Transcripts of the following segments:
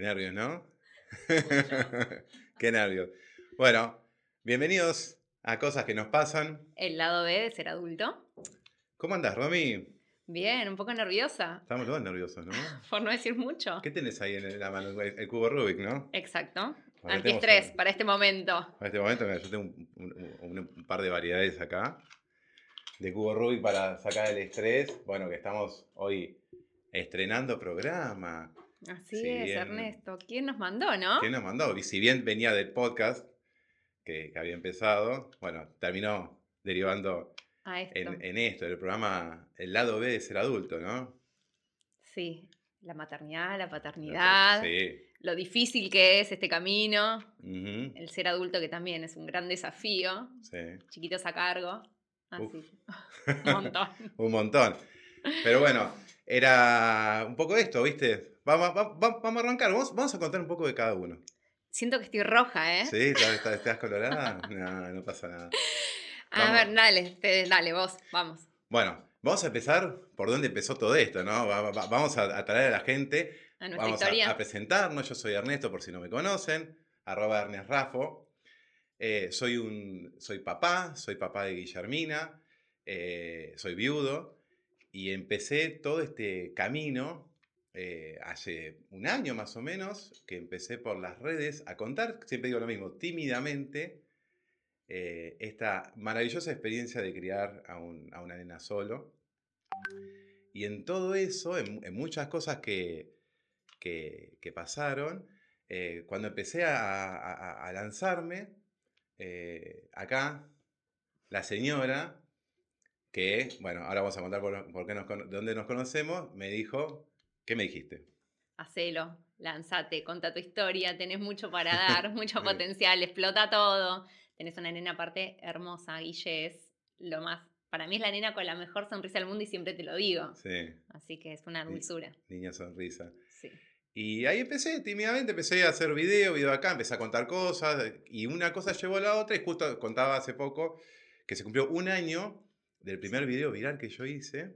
Qué nervios, ¿no? Qué nervios. Bueno, bienvenidos a Cosas que nos pasan. El lado B de ser adulto. ¿Cómo andas, Romy? Bien, un poco nerviosa. Estamos todos nerviosos, ¿no? Por no decir mucho. ¿Qué tenés ahí en la mano? El cubo Rubik, ¿no? Exacto. Bueno, Antiestrés para este momento. En este momento, mira, yo tengo un, un- un- un par de variedades acá de cubo Rubik para sacar el estrés. Bueno, que estamos hoy estrenando programa. Así Sí, es, bien. Ernesto. ¿Quién nos mandó, no? ¿Quién nos mandó? Y si bien venía del podcast que, que había empezado, bueno, terminó derivando A esto. en, en esto, el programa El lado B de ser adulto, ¿no? Sí. La maternidad, la paternidad, Sí. lo difícil que es este camino, el ser adulto que también es un gran desafío, sí. chiquitos a cargo. Así. Un montón. Un montón. Pero bueno, era un poco esto, ¿viste? Vamos, va- va- vamos a arrancar, vamos, vamos a contar un poco de cada uno. Siento que estoy roja, ¿eh? ¿Sí? ¿Estás, estás- colorada? No, no pasa nada. A ver, dale, te- dale, vos, vamos. Bueno, vamos a empezar por dónde empezó todo esto, ¿no? Va- va- vamos a, a traer a la gente A Vamos a presentarnos. Yo soy Ernesto, por si no me conocen. Arroba Ernest Rafo. Eh, soy, un, soy papá, soy papá de Guillermina. eh, soy viudo. Y empecé todo este camino eh, hace un año más o menos, que empecé por las redes a contar, siempre digo lo mismo, tímidamente, eh, esta maravillosa experiencia de criar a, un- a una nena solo. Y en todo eso, en, muchas cosas que, que, pasaron, eh, cuando empecé a, a- a lanzarme, acá, la señora, que, bueno, ahora vamos a contar por, por qué nos, de dónde nos conocemos, me dijo, ¿qué me dijiste? Hacelo, lanzate, conta tu historia, tenés mucho para dar, mucho potencial, explota todo. Tenés una nena aparte hermosa, Guille es lo más. Para mí es la nena con la mejor sonrisa del mundo y siempre te lo digo. Sí, Así que es una dulzura. niña sonrisa. Sí. Y ahí empecé, tímidamente, empecé a hacer video, video acá, empecé a contar cosas, y una cosa llevó a la otra, y justo contaba hace poco que se cumplió un año del primer video viral que yo hice.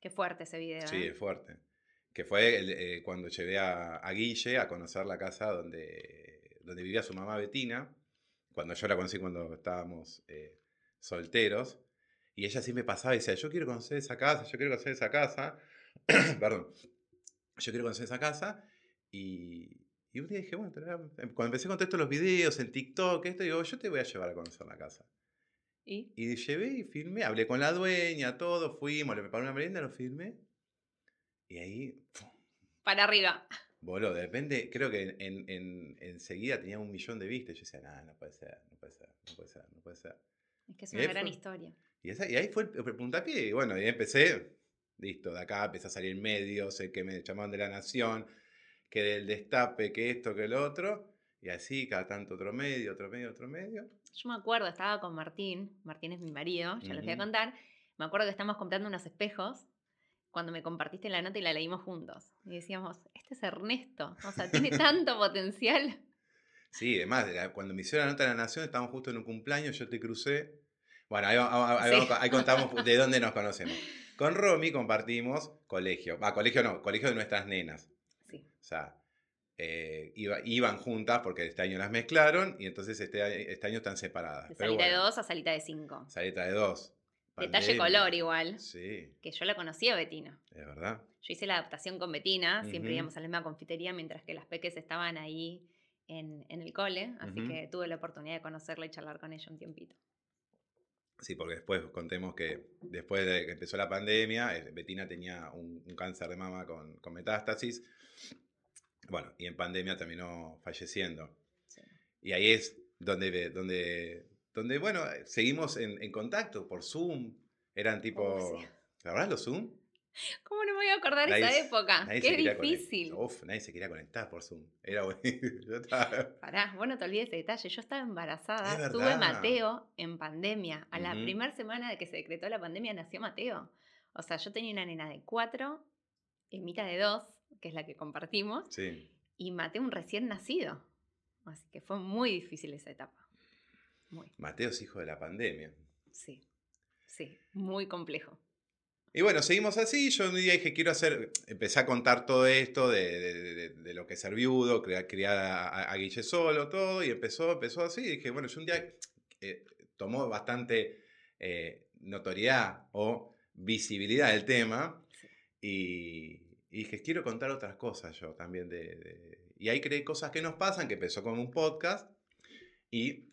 Qué fuerte ese video. Sí, ¿eh? es fuerte. Que fue el- eh, cuando llevé a, a Guille a conocer la casa donde, donde vivía su mamá Betina, cuando yo la conocí cuando estábamos eh, solteros. Y ella siempre pasaba y decía, yo quiero conocer esa casa, yo quiero conocer esa casa. Perdón. Yo quiero conocer esa casa. Y, y un día dije, bueno, cuando empecé con todos los videos en TikTok, esto, digo, yo te voy a llevar a conocer la casa. ¿Y? Y llevé y filmé, hablé con la dueña, todo, fuimos, le preparé una merienda, lo filmé. Y ahí. Para arriba. voló. De repente, creo que en, en- enseguida tenía un millón de vistas. Yo decía, nada, no puede ser, no puede ser, no puede ser, no puede ser. Es que es Y una gran fue- historia. Y, esa- y ahí fue el, el puntapié. Y bueno, y empecé, listo, de acá empecé a salir medios, el que me llamaban de la Nación, que del destape, que esto, que lo otro. Y así, cada tanto otro medio, otro medio, otro medio. Yo me acuerdo, estaba con Martín, Martín es mi marido, ya les voy a contar. Me acuerdo que estábamos comprando unos espejos cuando me compartiste la nota y la leímos juntos. Y decíamos, este es Ernesto, o sea, tiene tanto potencial. Sí, además, cuando me hicieron la nota de la Nación, estábamos justo en un cumpleaños, yo te crucé. Bueno, ahí, va- ahí Sí. vamos- ahí contamos de dónde nos conocemos. Con Romy compartimos colegio. Va, colegio no, colegio de nuestras nenas. Sí, O sea, eh, iba- iban juntas porque este año las mezclaron y entonces este, año- este año están separadas. de Pero salita de dos a salita de cinco. Salita de dos. Detalle color igual, Sí, que yo la conocí a Betina. es verdad. Yo hice la adaptación con Betina, siempre íbamos a la misma confitería mientras que las peques estaban ahí en, en el cole, así que tuve la oportunidad de conocerla y charlar con ella un tiempito. Sí, porque después contemos que después de que empezó la pandemia, eh, Betina tenía un, un cáncer de mama con, con metástasis. Bueno, y en pandemia terminó falleciendo. Sí. Y ahí es donde, donde, donde bueno, seguimos en, en contacto por Zoom. Eran tipo. Oh, sí. ¿La verdad los Zoom? ¿Cómo no me voy a acordar Nadie esa época? Qué difícil. Uf, nadie se quería conectar por Zoom. Era. Yo estaba- Pará, vos no te olvides ese detalle. Yo estaba embarazada, Es tuve. Mateo en pandemia. A la primera semana de que se decretó la pandemia nació Mateo. O sea, yo tenía una nena de cuatro, Emita de dos, que es la que compartimos, Sí. y Mateo un recién nacido. Así que fue muy difícil esa etapa. Muy, Mateo es hijo de la pandemia. sí, sí, muy complejo. Y bueno, seguimos así. Yo un día dije, quiero hacer, empecé a contar todo esto de, de- de- de lo que es ser viudo, criar, criar a, Guille solo, todo, y empezó, empezó así. Y dije, bueno, yo un día eh, tomó bastante eh, notoriedad o visibilidad del tema. Y, y dije, quiero contar otras cosas yo también. De, y ahí creé cosas que nos pasan, que empezó como un podcast. Y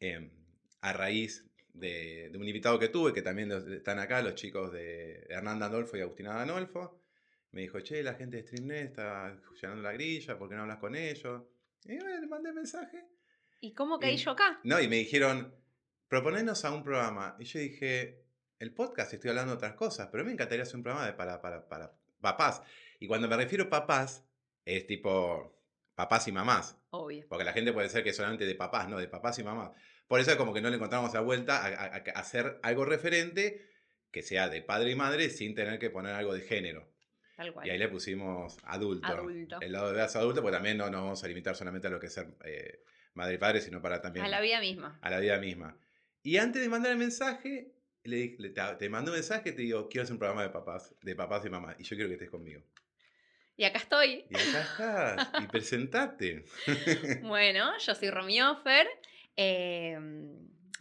em, a raíz de, de un invitado que tuve, que también están acá, los chicos de Hernán Adolfo y Agustina Danolfo, me dijo, che, la gente de StreamNet está llenando la grilla, ¿por qué no hablas con ellos? Y bueno, le mandé mensaje. ¿Y cómo caí Y- yo acá? No, y me dijeron, proponenos a un programa. Y yo dije, el podcast estoy hablando de otras cosas, pero me encantaría hacer un programa de para, para, para papás. Y cuando me refiero a papás, es tipo papás y mamás. Obvio. Porque la gente puede ser que solamente de papás, no, de papás y mamás. Por eso es como que no le encontramos la vuelta a, a- a hacer algo referente que sea de padre y madre sin tener que poner algo de género. Tal cual. Y ahí le pusimos adulto. Adulto. El lado de adulto, porque también no nos vamos a limitar solamente a lo que es ser eh, madre y padre, sino para también A la vida misma. a la vida misma. Y antes de mandar el mensaje, le, le- te, te mando un mensaje y te digo, quiero hacer un programa de papás, de papás y mamás, y yo quiero que estés conmigo. Y acá estoy. Y acá estás, y presentate. Bueno, yo soy Romy Offer. eh,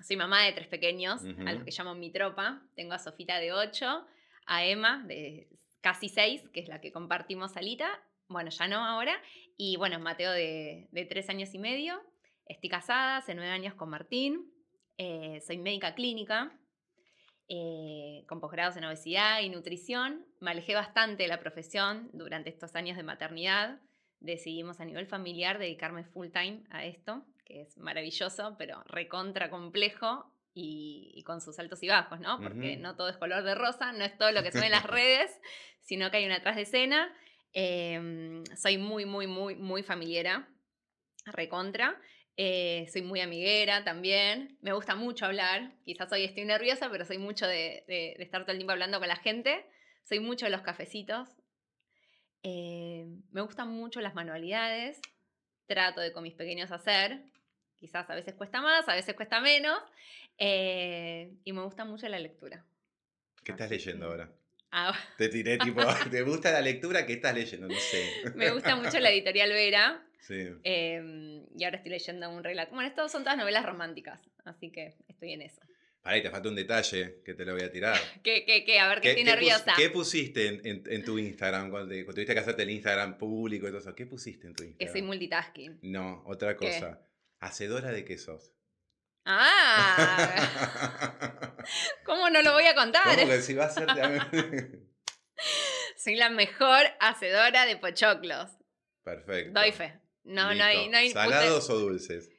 soy mamá de tres pequeños, a los que llamo mi tropa. Tengo a Sofita de 8, a Emma de casi 6, que es la que compartimos salita. Bueno, ya no ahora. Y bueno, Mateo de, de 3 años y medio. Estoy casada hace 9 años con Martín. eh, soy médica clínica. Eh, con posgrados en obesidad y nutrición. Me alejé bastante de la profesión durante estos años de maternidad decidimos a nivel familiar dedicarme full time a esto, que es maravilloso, pero recontra complejo y, y con sus altos y bajos, ¿no? Porque no todo es color de rosa, no es todo lo que ve en las redes, sino que hay una atrás de escena. Em, soy muy, muy, muy, muy familiera, recontra. Eh, soy muy amiguera también. Me gusta mucho hablar. Quizás hoy estoy nerviosa, pero soy mucho de, de- de estar todo el tiempo hablando con la gente. Soy mucho de los cafecitos. Eh, me gustan mucho las manualidades. Trato de con mis pequeños hacer. Quizás a veces cuesta más, a veces cuesta menos. Eh, y me gusta mucho la lectura. ¿Qué estás leyendo ahora? Ah, Te tiré tipo, ¿te gusta la lectura? ¿Qué estás leyendo? No sé. me gusta mucho la editorial Vera. Sí. eh, y ahora estoy leyendo un relato. Bueno, estas son todas novelas románticas. Así que estoy en eso. Pará, y te falta un detalle que te lo voy a tirar. ¿Qué, qué, qué? A ver, que ¿Qué, estoy qué pus- nerviosa. qué pusiste en, en- en tu Instagram cuando, te- cuando tuviste que hacerte el Instagram público y todo eso? ¿Qué pusiste en tu Que Instagram? soy multitasking. No, otra ¿Qué? cosa. Hacedora de quesos. ¡Ah! ¿Cómo no lo voy a contar? ¿Cómo que si va a ser? Soy la mejor hacedora de pochoclos. Perfecto. Doy fe. No, no hay, no hay. ¿Salados o dulces?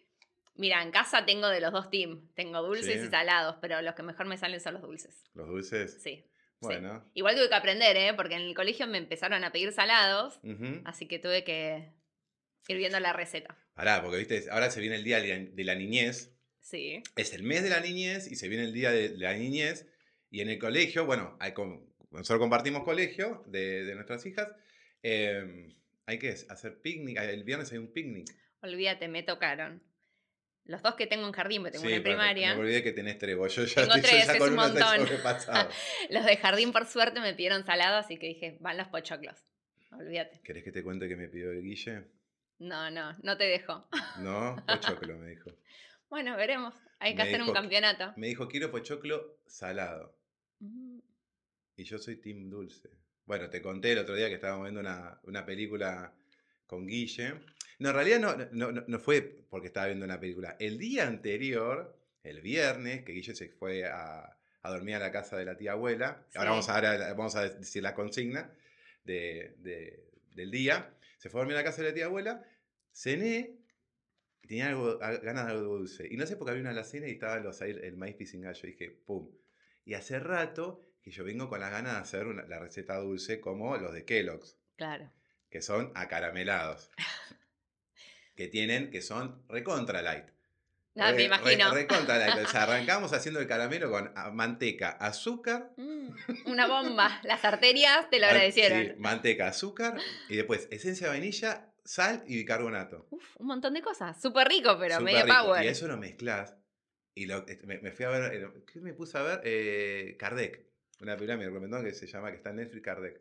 Mira, en casa tengo de los dos teams. Tengo dulces Sí. y salados, pero los que mejor me salen son los dulces. ¿Los dulces? Sí. sí. Bueno. Igual tuve que aprender, ¿eh? Porque en el colegio me empezaron a pedir salados, así que tuve que ir viendo la receta. Pará, porque viste, ahora se viene el día de la niñez. Sí. Es el mes de la niñez y se viene el día de la niñez. Y en el colegio, bueno, hay nosotros compartimos colegio de, de nuestras hijas. eh, hay que hacer picnic. El viernes hay un picnic. Olvídate, me tocaron. Los dos que tengo en jardín, porque tengo Sí, una en primaria. Me olvidé que tenés tres. Yo ya Tengo tres, ya es un montón. Los de jardín, por suerte, me pidieron salado, así que dije, van los pochoclos. Olvídate. ¿Querés que te cuente que me pidió el Guille? No, no, no te dejo. No, pochoclo me dijo. Bueno, veremos. Hay que Me hacer un campeonato. Me dijo, quiero pochoclo salado. Mm, Y yo soy team dulce. Bueno, te conté el otro día que estábamos viendo una, una película con Guille. No, en realidad no, no, no- no fue porque estaba viendo una película. El día anterior, el viernes, que Guille se fue a, a dormir a la casa de la tía abuela. Sí. Ahora vamos a, ahora vamos a decir la consigna de- de- del día. Se fue a dormir a la casa de la tía abuela. Cené tenía algo, ganas de algo dulce. Y no sé por qué había una alacena y estaba los, ahí el maíz pisingallo. Y dije, pum. Y hace rato que yo vengo con las ganas de hacer una- la receta dulce como los de Kellogg's, claro. que son acaramelados. que tienen, que son recontra light. Ah, me imagino. re- recontra light. O sea, arrancamos haciendo el caramelo con ah, manteca, azúcar. Mm, una bomba. Las arterias te lo agradecieron. sí, manteca, azúcar y después esencia de vainilla, sal y bicarbonato. Uf, un montón de cosas. Súper rico, pero Súper medio rico. power. Y eso lo mezclas. Y lo, me, me fui a ver, eh, ¿qué me puse a ver? Eh, Kardec. una película me recomendó que se llama, que está en Netflix, Kardec,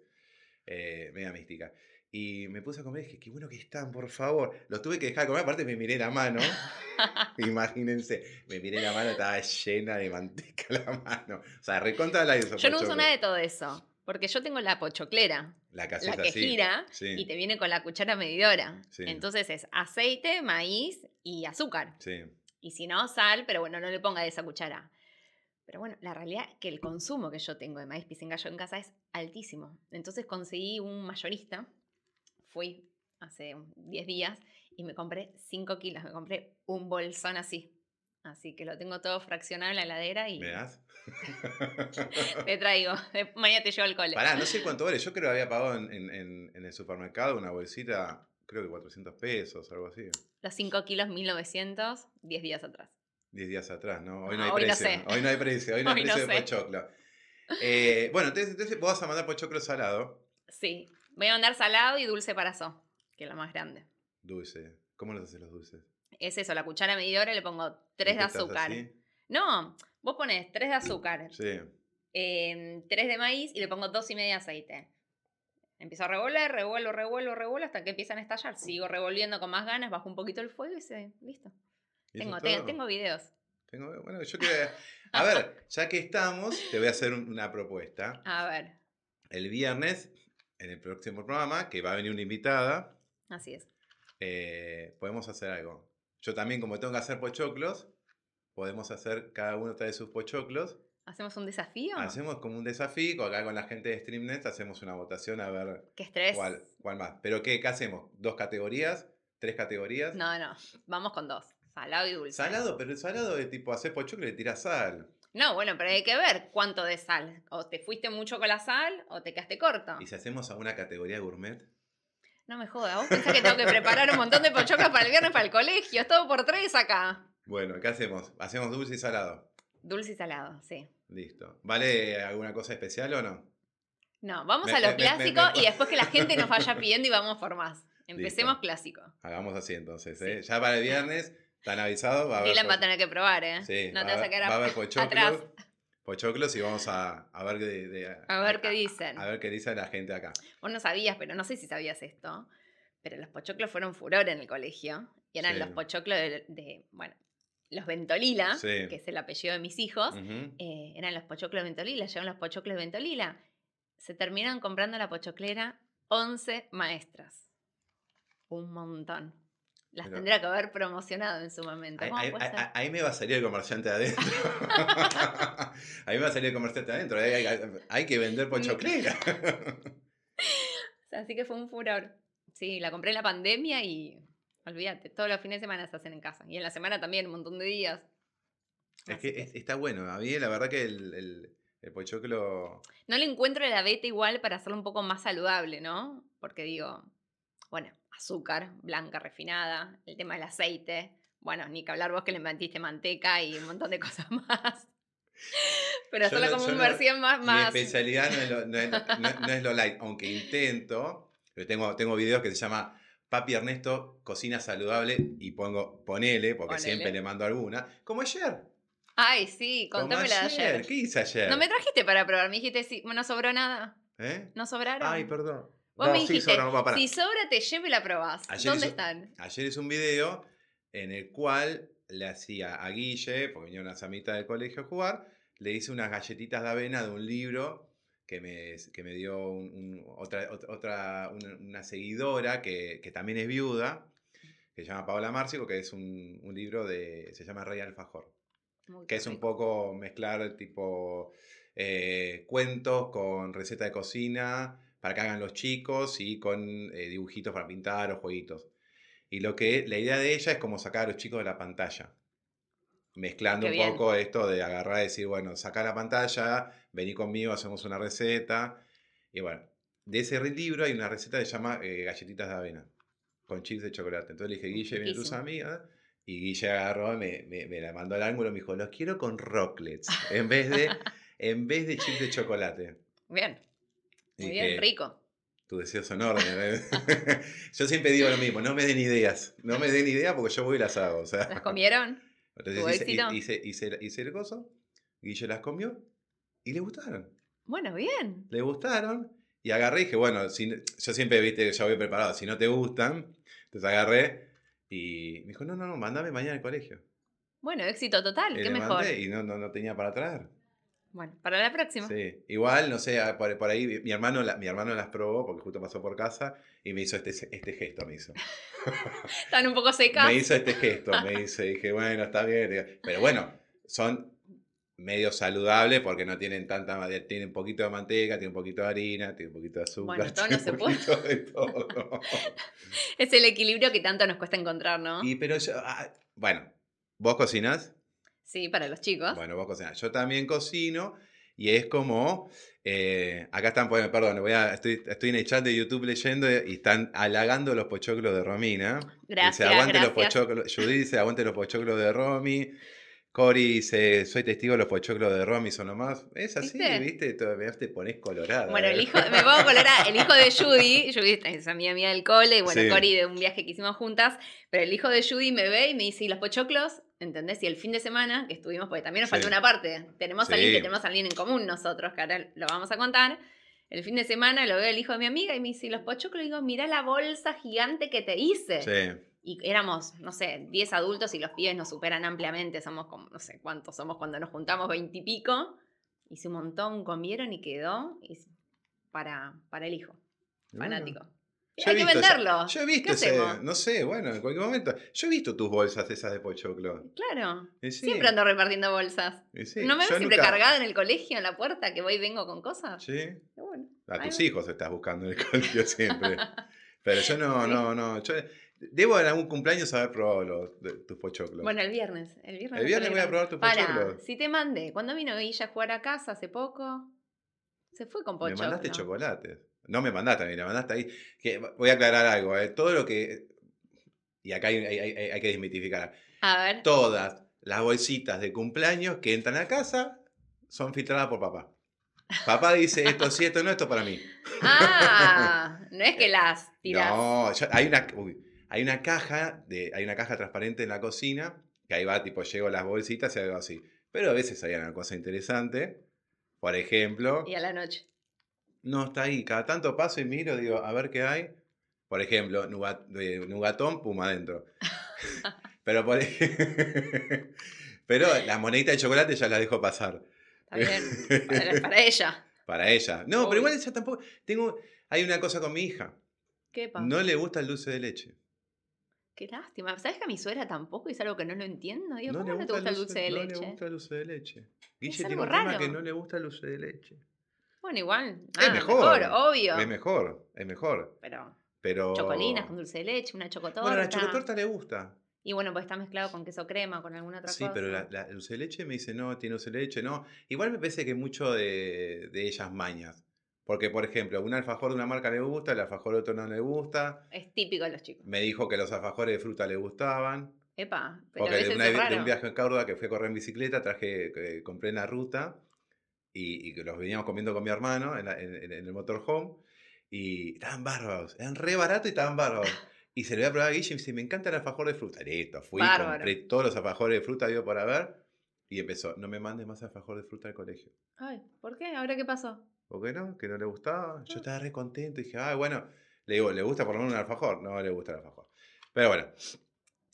eh, media mística. Y me puse a comer y dije, qué bueno que están, por favor. Los tuve que dejar de comer, aparte me miré la mano. Imagínense, me miré la mano, estaba llena de manteca la mano. O sea, recontra la. Yo no uso nada de todo eso. Porque yo tengo la pochoclera. La, la que gira y te viene con la cuchara medidora. Entonces es aceite, maíz y azúcar. Sí. Y si no, sal, pero bueno, no le ponga de esa cuchara. Pero bueno, la realidad es que el consumo que yo tengo de maíz pisingallo en casa es altísimo. Entonces conseguí un mayorista fui hace 10 días y me compré 5 kilos, me compré un bolsón así. Así que lo tengo todo fraccionado en la heladera y... ¿Me das? te traigo, mañana te llevo al cole. Pará, no sé cuánto vale, yo creo que había pagado en, el supermercado una bolsita, creo que 400 pesos, algo así. Los 5 kilos 1900, 10 días atrás. 10 días atrás, ¿no? Hoy no, hay precio. Hoy no hay precio, hoy no hay precio de pochoclo. Eh, bueno, entonces, entonces vos vas a mandar pochoclo salado. Sí, Voy a mandar salado y dulce para so, que es lo más grande. Dulce. ¿Cómo los haces los dulces? Es eso, la cuchara medidora le pongo 3 de azúcar. No, vos pones 3 de azúcar. Sí. 3 de maíz y le pongo 2 y media de aceite. Empiezo a revolver, revuelvo, revuelvo, revuelvo hasta que empiezan a estallar. Sigo revolviendo con más ganas, bajo un poquito el fuego y se. Listo. Tengo, tengo videos. Tengo, bueno, yo quiero. A ver, ya que estamos, te voy a hacer una propuesta. A ver. El viernes en el próximo programa, que va a venir una invitada. Así es. Eh, podemos hacer algo. Yo también, como tengo que hacer pochoclos, podemos hacer, cada uno trae sus pochoclos. ¿Hacemos un desafío? Hacemos como un desafío, acá con la gente de StreamNet hacemos una votación a ver ¿Qué estrés? Cuál, cuál más. ¿Pero qué, qué hacemos? ¿Dos categorías? ¿Tres categorías? No, no, vamos con dos. Salado y dulce. Salado, pero el salado es tipo hacer pochoclo y le tiras sal. No, bueno, pero hay que ver cuánto de sal. O te fuiste mucho con la sal o te quedaste corto. ¿Y si hacemos alguna categoría gourmet? No me jodas, vos pensás que tengo que preparar un montón de pochoclos para el viernes para el colegio. Es todo por tres acá. Bueno, ¿qué hacemos? ¿Hacemos dulce y salado? Dulce y salado, sí. Listo. ¿Vale alguna cosa especial o no? No, vamos a lo clásico y después que la gente nos vaya pidiendo y vamos por más. Empecemos clásico. Hagamos así entonces. ¿eh? Ya para el viernes ¿Están avisados? Va a Dylan va a tener que probar, ¿eh? Sí, no te vas a quedar va a haber pochoclos, pochoclos y vamos a, a ver, de, a ver qué dicen. A, ver qué dice la gente acá. Vos no sabías, pero no sé si sabías esto, pero los pochoclos fueron furor en el colegio. Y eran los pochoclos de, bueno, los Ventolila, que es el apellido de mis hijos, eh, eran los pochoclos Ventolila, llevan los pochoclos Ventolila. Se terminaron comprando la pochoclera 11 maestras. Un montón. Las tendría que haber promocionado en su momento. Ahí, me va a salir el comerciante adentro. ahí me va a salir el comerciante adentro. Hay, que vender pochoclera. Así que fue un furor. Sí, la compré en la pandemia y olvídate, todos los fines de semana se hacen en casa. Y en la semana también, un montón de días. Es que, está bueno. A mí la verdad que el, el, el pochoclo... No le encuentro la beta igual para hacerlo un poco más saludable, ¿no? Porque digo, bueno, azúcar blanca refinada, el tema del aceite. Bueno, ni que hablar vos que le metiste manteca y un montón de cosas más. Pero solo como una versión más, más. Mi especialidad no es, lo, no, es, lo, light, aunque intento. Pero tengo, tengo videos que se llama Papi Ernesto cocina saludable y pongo ponele, porque siempre le mando alguna. Como ayer. Ay, sí, contame la de ayer. ¿Qué hice ayer? No me trajiste para probar, me dijiste, sí, no sobró nada. ¿Eh? ¿No sobraron? Ay, perdón. Vos me dijiste, si sobra te llevo y la probás. ¿Dónde están? Ayer hice un video en el cual le hacía a Guille, porque venía una samita del colegio a jugar, le hice unas galletitas de avena de un libro que me, que me dio otra, otra una, seguidora que, que, también es viuda, que se llama Paola Márcico, que es un, un libro de, se llama Rey Alfajor, que es un poco mezclar tipo eh, cuentos con receta de cocina, para que hagan los chicos y con eh, dibujitos para pintar o jueguitos. Y lo que la idea de ella es como sacar a los chicos de la pantalla. Mezclando un poco esto de agarrar y decir, bueno, saca la pantalla, vení conmigo, hacemos una receta. Y bueno, de ese libro hay una receta que se llama eh, galletitas de avena, con chips de chocolate. Entonces le dije, Guille, viene tus amigas. Y Guille agarró, me, me, me, la mandó al ángulo y me dijo, los quiero con rocklets, en vez de, en vez de chips de chocolate. Bien. Muy bien, rico. Tu deseo son órdenes. yo siempre digo lo mismo, no me den ideas. No me den ideas porque yo voy y las hago. ¿Las comieron? Entonces hice, hice, hice, hice, el coso, Guille las comió y le gustaron. Bueno, bien. Le gustaron y agarré y dije, bueno, si, yo siempre, viste, ya voy preparado, si no te gustan, entonces agarré y me dijo, no, no, no, mandame mañana al colegio. Bueno, éxito total, Y qué le mejor. mandé y no, no, no tenía para traer. Bueno, para la próxima. Sí, igual, no sé, ah, por, por ahí mi hermano, la- mi hermano las probó porque justo pasó por casa y me hizo este, este gesto, me hizo. Están un poco secas. Me hizo este gesto, me hizo, dije, bueno, está bien. Pero bueno, son medio saludables porque no tienen tanta, tienen un poquito de manteca, tienen un poquito de harina, tienen un poquito de azúcar, Bueno, todo no se puede. poquito de todo. Es el equilibrio que tanto nos cuesta encontrar, ¿no? Y pero yo, ah, bueno, ¿vos cocinás? Sí, para los chicos. Bueno, vos cocinás. Yo también cocino y es como, eh, acá están, perdón, voy a, estoy, estoy en el chat de YouTube leyendo y están halagando los pochoclos de Romina. Gracias, Dice, aguante los gracias. pochoclos. Judy dice, aguante los pochoclos de Romy. Cori dice, soy testigo de los pochoclos de Romy, son nomás. Es así, ¿Viste? ¿viste? Todavía te pones colorada. Bueno, el ¿eh? hijo, me pongo colorada, el hijo de Judy, Judy es amiga mía del cole, y bueno, Sí. Cori de un viaje que hicimos juntas, pero el hijo de Judy me ve y me dice, ¿y los pochoclos? ¿Entendés? Y el fin de semana que estuvimos, porque también nos Sí. una parte, tenemos a alguien que tenemos a alguien en común nosotros, que ahora lo vamos a contar. El fin de semana lo veo el hijo de mi amiga y me dice, ¿y los pochoclos? Digo, mirá la bolsa gigante que te hice. Sí. Y éramos, no sé, 10 adultos y los pibes nos superan ampliamente. Somos como, no sé cuántos somos cuando nos juntamos, 20 y pico. Hice un montón, comieron y quedó y para, para el hijo, fanático. Yo Hay que visto esa- venderlo. Yo he ¿Qué visto ese, no sé, bueno, en cualquier momento. Yo he visto tus bolsas esas de pochoclo. Claro. Sí, Siempre ando repartiendo bolsas. sí, ¿No me ves yo siempre nunca- cargada en el colegio, en la puerta, que voy y vengo con cosas? Sí, bueno. a tus va. hijos estás buscando en el colegio siempre. Pero yo no, Sí. no, no. Yo debo en algún cumpleaños haber probado los, de- tus pochoclos. Bueno, el viernes. El viernes, el me viernes voy a probar tus pochoclos. si te mandé, cuando vino Guilla a jugar a casa hace poco, se fue con Me pochoclo. mandaste chocolates. No me mandaste a mí, me mandaste ahí. Que, voy a aclarar algo, ¿eh? Todo lo que. Y acá hay, hay- hay- hay que desmitificar. A ver. Todas las bolsitas de cumpleaños que entran a casa son filtradas por papá. Papá dice esto sí, esto no, esto para mí. Ah, no es que las tirás. No, yo- hay una, uy, hay una caja de, hay una caja transparente en la cocina que ahí va, tipo, llego las bolsitas y algo así. Pero a veces hay una cosa interesante. Por ejemplo, Y a la noche. No está ahí. Cada tanto paso y miro, digo, a ver qué hay. Por ejemplo, nugat- nugatón, puma adentro. Pero por Pero las moneditas de chocolate ya las dejo pasar. Está bien. Para, para ella. Para ella. No, Obvio. pero igual ella tampoco. Tengo. Hay una cosa con mi hija. ¿Qué pasa? No le gusta el dulce de leche. Qué lástima. ¿Sabes que a mi suegra tampoco es algo que no lo entiendo? Digo, No ¿cómo no te gusta el dulce de no leche? le gusta el dulce de leche. Guille tiene un tema raro. que no le gusta el dulce de leche. Bueno, igual. Es ah, mejor. obvio. Es mejor, es mejor. Pero Pero. chocolinas con dulce de leche, una chocotorta. Bueno, la chocotorta le gusta. Y bueno, pues está mezclado con queso crema, con alguna otra Sí, cosa. pero la, la- el dulce de leche me dice, no, tiene dulce de leche, no. Igual me parece que mucho de, de ellas mañas. Porque, por ejemplo, un alfajor de una marca le gusta, el alfajor de otro no le gusta. Es típico de los chicos. Me dijo que los alfajores de fruta le gustaban. Epa, pero a Porque de, veces una- es de raro. un viaje en Córdoba que fui a correr en bicicleta, traje, eh, compré en la ruta y, que los veníamos comiendo con mi hermano en, la- en- en- el motorhome y estaban bárbaros, eran re baratos y estaban bárbaros. Y se lo voy a probar a Guille y me dice, me encanta el alfajor de fruta. Listo, fui, Bárbaro. compré todos los alfajores de fruta, digo, para ver. Y empezó, no me mandes más alfajor de fruta al colegio. Ay, ¿por qué? ¿Ahora qué pasó? ¿Por qué no? Que no le gustaba. Yo Ah. estaba re contento y dije, ah, bueno, le digo, ¿le gusta por lo menos un alfajor? No le gusta el alfajor. Pero bueno.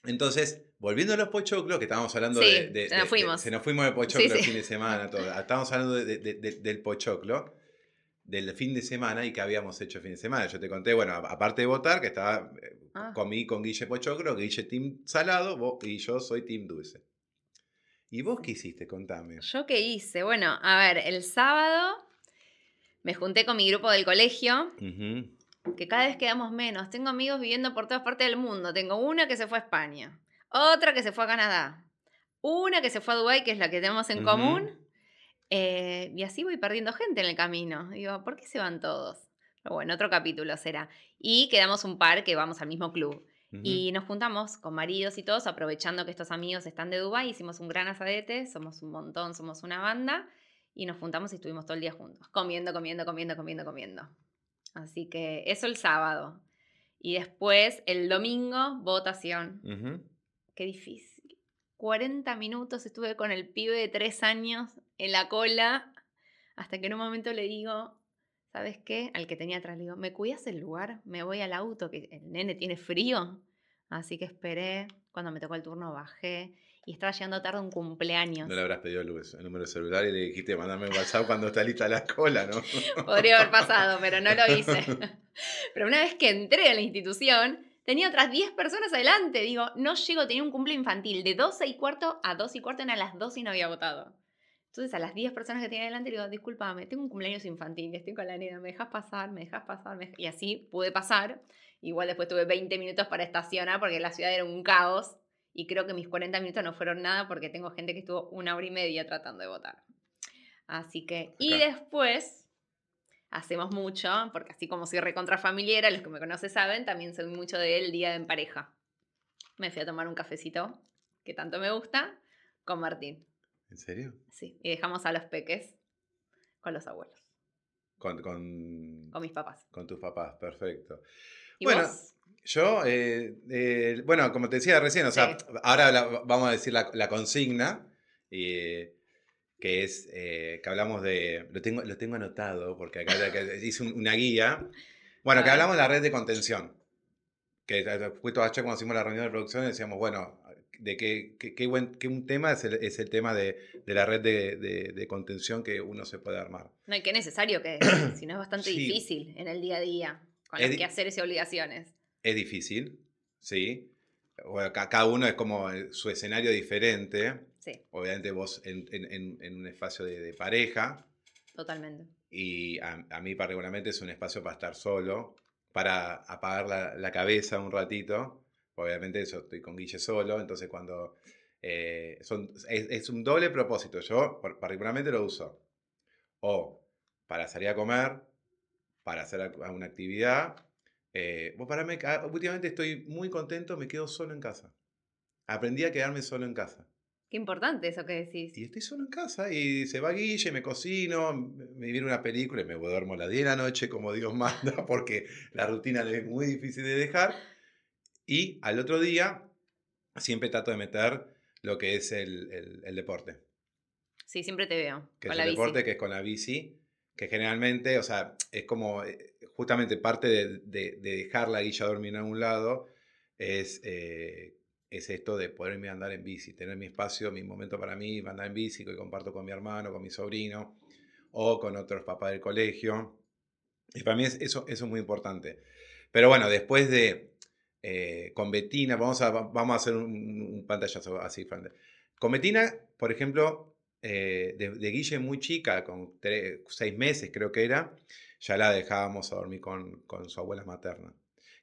Entonces, volviendo a los pochoclos, que estábamos hablando Sí, de, de- se nos de- fuimos. se nos fuimos de pochoclo Sí, el fin de semana, todo. Estábamos hablando de- de- de- del pochoclo, del fin de semana y que habíamos hecho el fin de semana. Yo te conté, bueno, aparte de votar, que estaba, eh, Ah. comí con Guille Pochoclo, Guille Team Salado vos- y yo soy Team Dulce. ¿Y vos qué hiciste? Contame. ¿Yo qué hice? Bueno, a ver, el sábado me junté con mi grupo del colegio, que cada vez quedamos menos. Tengo amigos viviendo por todas partes del mundo. Tengo una que se fue a España, otra que se fue a Canadá, una que se fue a Dubái, que es la que tenemos en común. eh, y así voy perdiendo gente en el camino. Digo, ¿por qué se van todos? Pero bueno, otro capítulo será. Y quedamos un par que vamos al mismo club. Y nos juntamos con maridos y todos, aprovechando que estos amigos están de Dubái, hicimos un gran asadete, somos un montón, somos una banda, y nos juntamos y estuvimos todo el día juntos, comiendo, comiendo, comiendo, comiendo, comiendo. Así que eso el sábado. Y después, el domingo, votación. Ujú. Qué difícil. 40 minutos estuve con el pibe de 3 años en la cola Hasta que en un momento le digo, ¿sabes qué? Al que tenía atrás le digo, ¿me cuidas el lugar? Me voy al auto, que el nene tiene frío. Así que esperé, cuando me tocó el turno bajé y estaba llegando tarde un cumpleaños. No le habrás pedido el, número de celular y le dijiste, mandame un WhatsApp cuando está lista la cola, ¿no? Podría haber pasado, pero no lo hice. Pero una vez que entré a la institución, tenía otras 10 personas adelante. Digo, no llego, tenía un cumple infantil de 12 y cuarto a 2 y cuarto, eran las 2 y no había votado. Entonces a las 10 personas que tenía adelante digo, discúlpame, tengo un cumpleaños infantil, estoy con la nena, ¿me dejas pasar? ¿Me dejas pasar? Y así pude pasar. Igual después tuve 20 minutos para estacionar porque la ciudad era un caos y creo que mis 40 minutos no fueron nada porque tengo gente que estuvo una hora y media tratando de votar. Así que, y después hacemos mucho, porque así como soy recontrafamiliera, los que me conocen saben, también soy mucho del día en pareja. Me fui a tomar un cafecito, que tanto me gusta, con Martín. ¿En serio? Sí, y dejamos a los peques con los abuelos. Con, con, con mis papás. Con tus papás, perfecto. bueno, yo, eh, eh, bueno, como te decía recién, o sea, ahora vamos a decir la, consigna. Eh, que es que hablamos de. Lo tengo, lo tengo anotado porque acá, hice una guía. Bueno, que hablamos de la red de contención. Que justo ayer cuando hicimos la reunión de producción decíamos, bueno, de qué, qué, buen, qué un tema es el, es el tema de, de la red de, de, contención que uno se puede armar. No, y qué necesario que si no es bastante difícil en el día a día, con las que hacer y obligaciones. Es difícil, sí. cada uno es como su escenario diferente. Obviamente vos en, en, un espacio de, pareja. Totalmente. Y a, mí particularmente es un espacio para estar solo, para apagar la, cabeza un ratito. Obviamente eso, estoy con Guille solo, entonces cuando... Eh, son, es, un doble propósito. Yo particularmente lo uso. O para salir a comer, para hacer alguna actividad. Eh, mí, últimamente estoy muy contento, me quedo solo en casa. Aprendí a quedarme solo en casa. Qué importante eso que decís. Y estoy solo en casa y se va Guille, me cocino, me viene una película y me duermo a las 10 de la noche como Dios manda porque la rutina es muy difícil de dejar. Y al otro día siempre trato de meter lo que es el, deporte. Sí, siempre te veo. Que es el deporte que es con la bici, que generalmente, o sea, es como eh, justamente parte de, de, de dejar la guilla dormir en un lado, es eh, es esto de poderme andar en bici, tener mi espacio, mi momento para mí, andar en bici, que comparto con mi hermano, con mi sobrino o con otros papás del colegio. Y para mí eso, eso es muy importante. Pero bueno, después de, eh, con Betina, vamos a, vamos a hacer un, pantallazo así, Con Betina, por ejemplo, eh, de, Guille muy chica, con seis meses creo que era, ya la dejábamos a dormir con, con su abuela materna.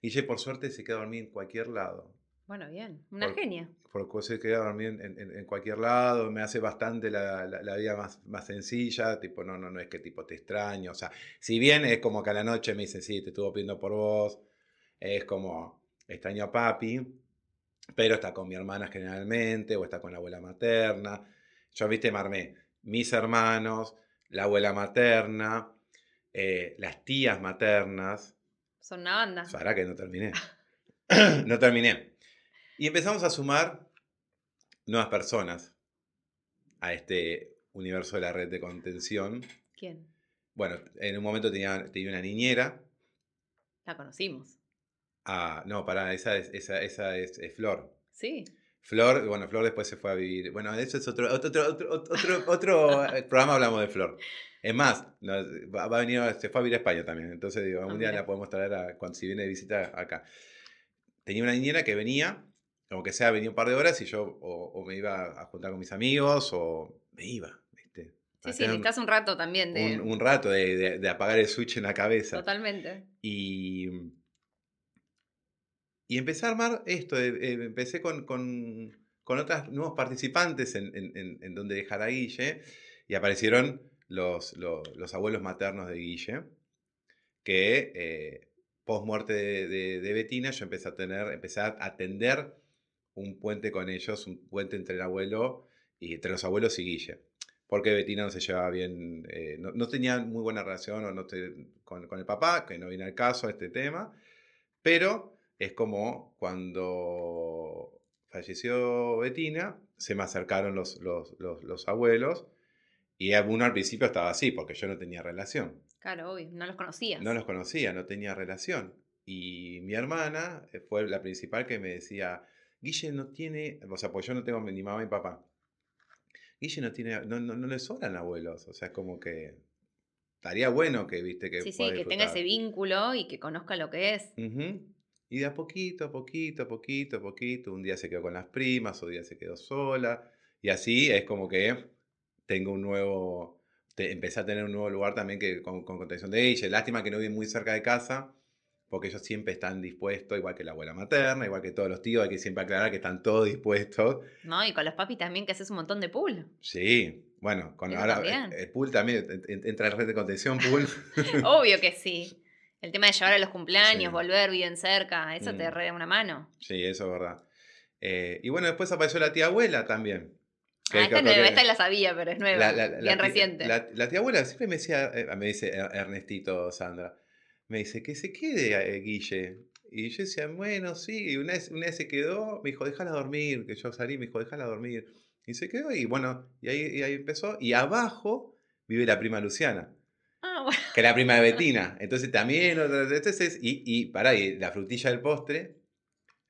Guille, por suerte, se queda a dormir en cualquier lado. Bueno, bien, una genia. Porque se queda dormir en, en, cualquier lado, me hace bastante la, la, vida más, más, sencilla, tipo, no, no, no es que tipo te extraño, o sea, si bien es como que a la noche me dice, sí, te estuvo pidiendo por vos, es como, extraño a papi, pero está con mi hermana generalmente, o está con la abuela materna, yo, viste, marmé mis hermanos, la abuela materna, eh, las tías maternas. Son una banda. Ahora que no terminé. no terminé. Y empezamos a sumar nuevas personas a este universo de la red de contención. ¿Quién? Bueno, en un momento tenía, tenía una niñera. La conocimos. Ah, no, para, esa es, esa, esa es, Flor. Sí. Flor, bueno, Flor después se fue a vivir. Bueno, eso es otro, otro, otro, otro, eh, programa, hablamos de Flor. Es más, va, a venir, se fue a vivir a España también. Entonces, digo, un ah, día la podemos traer a, cuando, si viene de visita acá. Tenía una niñera que venía como que sea, venía un par de horas y yo o, me iba a juntar con mis amigos o me iba, ¿viste? Sí, sí, necesitas un rato también de... Un, rato de, de, apagar el switch en la cabeza. Totalmente. Y, y empecé a armar esto, eh, empecé con, con, con otros nuevos participantes en, en, en, donde dejar a Guille y aparecieron los, los, los abuelos maternos de Guille, que... Eh, post muerte de, de, de, Betina, yo empecé a tener, empecé a atender un puente con ellos, un puente entre el abuelo y entre los abuelos y Guille. Porque Betina no se llevaba bien, eh, no, no, tenía muy buena relación o no con, con, el papá, que no viene al caso este tema, pero es como cuando falleció Betina, se me acercaron los, los, los, los abuelos Y uno al principio estaba así, porque yo no tenía relación. Claro, obvio, no los conocías. No los conocía, no tenía relación. Y mi hermana eh, fue la principal que me decía, Guille no tiene, o sea, pues yo no tengo ni mamá ni papá. Guille no tiene, no, no, no le sobran abuelos, o sea, es como que estaría bueno que, viste, que... Sí, sí, que tenga ese vínculo y que conozca lo que es. Y de a poquito, a poquito, a poquito, a poquito, un día se quedó con las primas, otro día se quedó sola, y así es como que tengo un nuevo, empecé a tener un nuevo lugar también que, con, con contención de ella. Lástima que no vive muy cerca de casa, porque ellos siempre están dispuestos, igual que la abuela materna, igual que todos los tíos, hay que siempre aclarar que están todos dispuestos. No, y con los papis también, que haces un montón de pool. Sí, bueno, con ahora el, pool también, entra en red de contención pool. Obvio que sí. El tema de llevar a los cumpleaños, volver bien cerca, eso te mm. da una mano. Sí, eso es verdad. Eh, y bueno, después apareció la tía abuela también. Ah, esta, esta la sabía, pero es nueva, bien reciente. La, tía abuela siempre me decía, eh, me dice Ernestito Sandra, me dice que se quede eh, Guille. Y yo decía, bueno, sí, y una vez, una vez se quedó, me dijo, déjala dormir, que yo salí, me dijo, déjala dormir. Y se quedó y bueno, y ahí, ahí empezó. Y abajo vive la prima Luciana. Ah, bueno. Que es la prima de Betina. Entonces también, entonces, y, y para ahí, la frutilla del postre,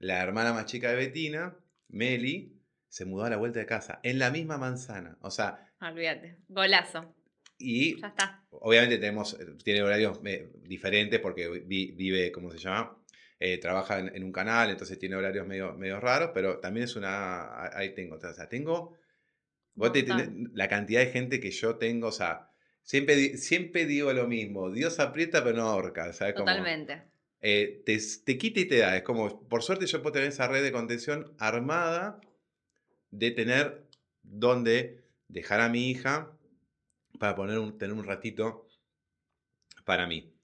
la hermana más chica de Betina, Meli, se mudó a la vuelta de casa, en la misma manzana. O sea. Olvídate, golazo. Y ya está. obviamente tenemos, eh, tiene horarios eh, diferentes porque vive, ¿cómo se llama? Eh, trabaja en, un canal, entonces tiene horarios medio, medio raros, pero también es una, ahí tengo, o sea, tengo, la cantidad de gente que yo tengo, o sea, siempre, siempre digo lo mismo, Dios aprieta pero no ahorca, ¿sabes? Totalmente. te, te, quita y te da, es como, por suerte yo puedo tener esa red de contención armada de tener donde dejar a mi hija para poner un, tener un ratito para mí.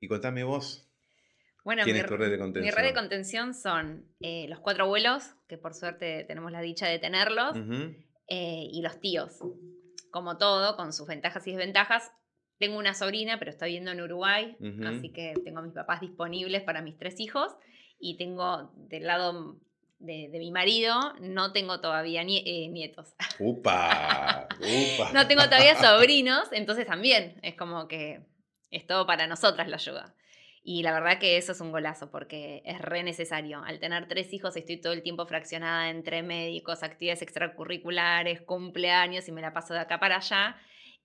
Y contame vos. Bueno, ¿Quién mi, es tu red de contención? Mi red de contención son eh, los cuatro abuelos, que por suerte tenemos la dicha de tenerlos, eh, y los tíos. Como todo, con sus ventajas y desventajas. Tengo una sobrina, pero está viviendo en Uruguay, así que tengo a mis papás disponibles para mis tres hijos. Y tengo del lado de, mi marido, no tengo todavía eh, nietos. ¡Upa! ¡Upa! no tengo todavía sobrinos, entonces también es como que es todo para nosotras la ayuda. Y la verdad que eso es un golazo porque es re necesario. Al tener tres hijos estoy todo el tiempo fraccionada entre médicos, actividades extracurriculares, cumpleaños y me la paso de acá para allá.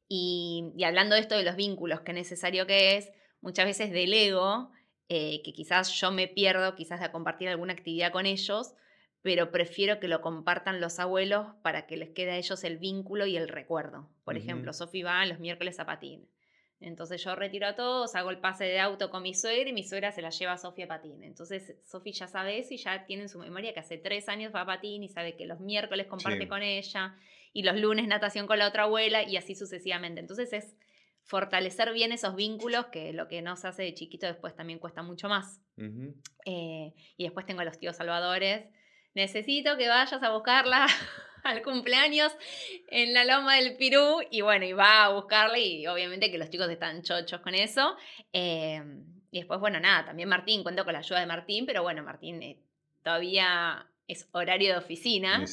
Y, hablando de esto de los vínculos, qué necesario que es, muchas veces delego, eh, que quizás yo me pierdo, quizás de compartir alguna actividad con ellos, pero prefiero que lo compartan los abuelos para que les quede a ellos el vínculo y el recuerdo. Por ejemplo, Sofi va los miércoles a patín. Entonces yo retiro a todos, hago el pase de auto con mi suegra y mi suegra se la lleva a Sofía a patín. Entonces Sofi ya sabe eso y ya tiene en su memoria que hace tres años va a patín y sabe que los miércoles comparte con ella y los lunes natación con la otra abuela y así sucesivamente. Entonces es fortalecer bien esos vínculos que lo que nos hace de chiquito después también cuesta mucho más. Eh, y después tengo a los tíos salvadores necesito que vayas a buscarla al cumpleaños en la loma del Pirú y bueno, y va a buscarla y obviamente que los chicos están chochos con eso. Em, y después, bueno, nada, también Martín, cuento con la ayuda de Martín, pero bueno, Martín eh, todavía es horario de oficina,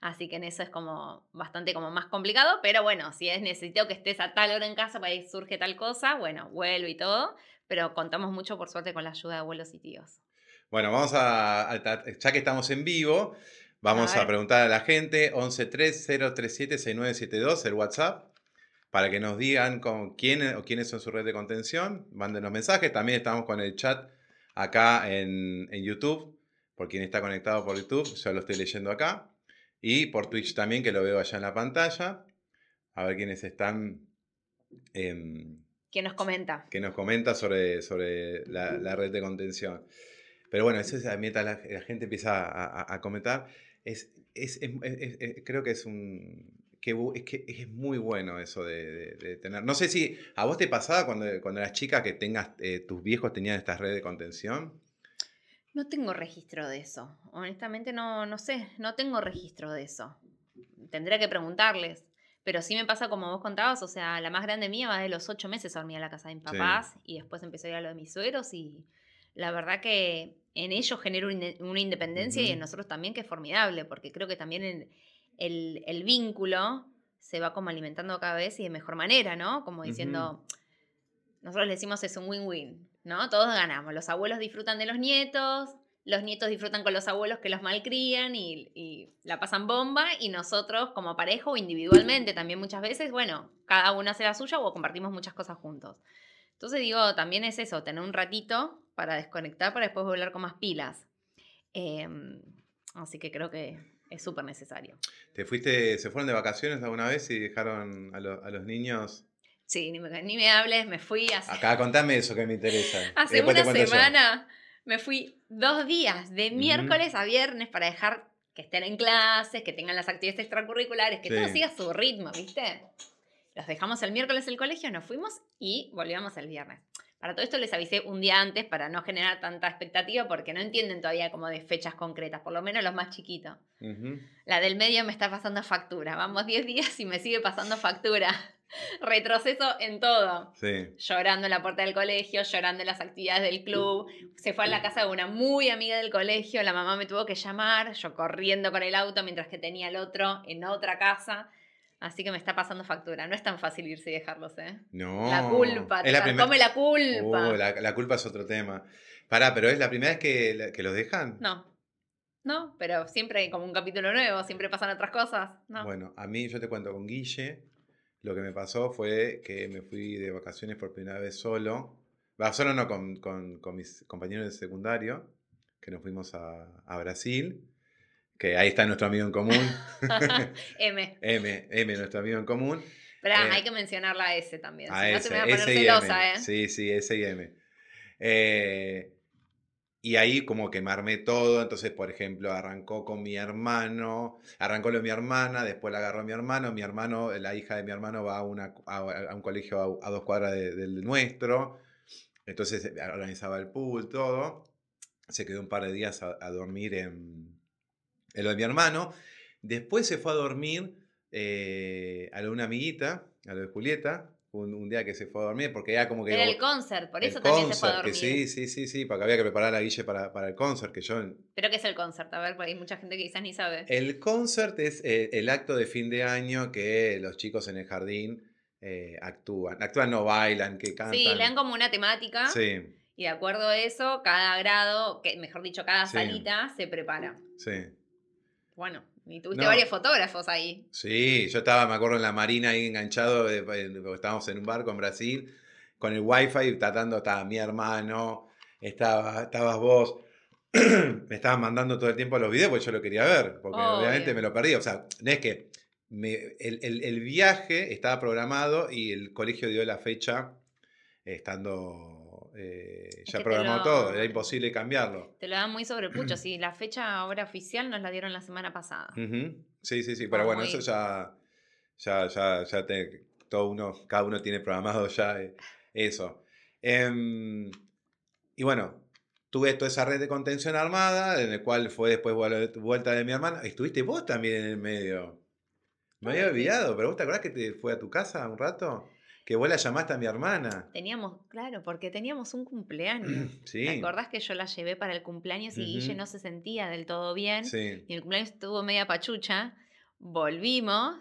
así que en eso es como bastante como más complicado, pero bueno, si es necesito que estés a tal hora en casa para que surge tal cosa, bueno, vuelvo y todo, pero contamos mucho por suerte con la ayuda de abuelos y tíos. Bueno, vamos a, ya que estamos en vivo, vamos a, preguntar a la gente 1130376972, el WhatsApp, para que nos digan con quién o quiénes son su red de contención, mándenos mensajes, también estamos con el chat acá en, YouTube, por quien está conectado por YouTube, yo lo estoy leyendo acá, y por Twitch también, que lo veo allá en la pantalla, a ver quiénes están... Eh, ¿Quién nos comenta? Que nos comenta sobre, sobre la red de contención. Pero bueno, eso es, mientras la, la gente empieza a, comentar, es, es, creo que es un... Que, es que es muy bueno eso de, tener... No sé si a vos te pasaba cuando, cuando eras chica que tengas, eh, tus viejos tenían esta red de contención. No tengo registro de eso. Honestamente no, no sé, no tengo registro de eso. Tendría que preguntarles. Pero sí me pasa como vos contabas, o sea, la más grande mía va de los ocho meses a dormir en la casa de mis papás y después empezó a ir a lo de mis suegros y la verdad que en ellos genera una independencia y en nosotros también que es formidable, porque creo que también el, el, vínculo se va como alimentando cada vez y de mejor manera, ¿no? Como diciendo, nosotros le decimos es un win-win, ¿no? Todos ganamos. Los abuelos disfrutan de los nietos, los nietos disfrutan con los abuelos que los malcrían y, y, la pasan bomba y nosotros como pareja o individualmente también muchas veces, bueno, cada uno hace la suya o compartimos muchas cosas juntos. Entonces digo, también es eso, tener un ratito para desconectar para después volver con más pilas. Em, así que creo que es súper necesario. ¿Te fuiste, se fueron de vacaciones alguna vez y dejaron a, los niños? Sí, ni me, ni me, hables, me fui hace... Acá contame eso que me interesa. hace una semana me fui dos días, de miércoles a viernes, para dejar que estén en clases, que tengan las actividades extracurriculares, que todo siga su ritmo, ¿viste? Los dejamos el miércoles el colegio, nos fuimos y volvíamos el viernes. Para todo esto les avisé un día antes para no generar tanta expectativa porque no entienden todavía como de fechas concretas, por lo menos los más chiquitos. La del medio me está pasando factura. Vamos 10 días y me sigue pasando factura. Retroceso en todo. Llorando en la puerta del colegio, llorando en las actividades del club. Se fue a la casa de una muy amiga del colegio, la mamá me tuvo que llamar, yo corriendo con el auto mientras que tenía el otro en otra casa. Así que me está pasando factura. No es tan fácil irse y dejarlos, ¿eh? No. La culpa. Te la come la culpa. Uh, la, culpa es otro tema. Pará, pero ¿es la primera vez que, que los dejan? No. No, pero siempre hay como un capítulo nuevo, siempre pasan otras cosas. No. Bueno, a mí yo te cuento con Guille. Lo que me pasó fue que me fui de vacaciones por primera vez solo. Va, solo no, con, con, con, mis compañeros de secundario, que nos fuimos a, a Brasil que ahí está nuestro amigo en común. M. M, M, nuestro amigo en común. Pero eh, hay que mencionar la S también. A si no se me va a poner celosa, ¿eh? Sí, sí, S y M. Eh, y ahí como que me armé todo, entonces por ejemplo arrancó con mi hermano, arrancó lo de mi hermana, después la agarró mi hermano, mi hermano, la hija de mi hermano va a, una, a, un colegio a, dos cuadras del nuestro, entonces eh, organizaba el pool, todo, se quedó un par de días a dormir en, lo de mi hermano. Después se fue a dormir eh, a una amiguita, a lo de Julieta, un, día que se fue a dormir, porque ya como que... Era el concert, por eso también se fue a dormir. sí, sí, sí, sí, porque había que preparar a Guille para, para el concert, que yo... ¿Pero qué es el concert? A ver, porque hay mucha gente que quizás ni sabe. El concert es eh, el acto de fin de año que los chicos en el jardín eh, actúan. Actúan, no bailan, que cantan. Sí, le dan como una temática. Sí. Y de acuerdo a eso, cada grado, que, mejor dicho, cada salita se prepara. Sí. Bueno, y tuviste varios fotógrafos ahí. Sí, yo estaba, me acuerdo, en la marina ahí enganchado, estábamos en un barco en Brasil, con el wifi, tratando, estaba mi hermano, estaba, estabas vos, me estaban mandando todo el tiempo los videos porque yo lo quería ver, porque obviamente me lo perdí. O sea, no es que el, viaje estaba programado y el colegio dio la fecha estando eh, ya programó todo, era imposible cambiarlo. Te lo dan muy sobre pucho, sí, la fecha ahora oficial nos la dieron la semana pasada. Sí, sí, sí, pero bueno, eso ya, ya, ya, ya te, todo uno, cada uno tiene programado ya eh, eso. Em, y bueno, tuve toda esa red de contención armada, en el cual fue después vuelta de mi hermana. Estuviste vos también en el medio. Me había olvidado, pero vos te acordás que te fue a tu casa un rato? Que vos la llamaste a mi hermana. Teníamos, claro, porque teníamos un cumpleaños. Sí. ¿Te acordás que yo la llevé para el cumpleaños y Guille no se sentía del todo bien? Sí. Y el cumpleaños estuvo media pachucha. Volvimos.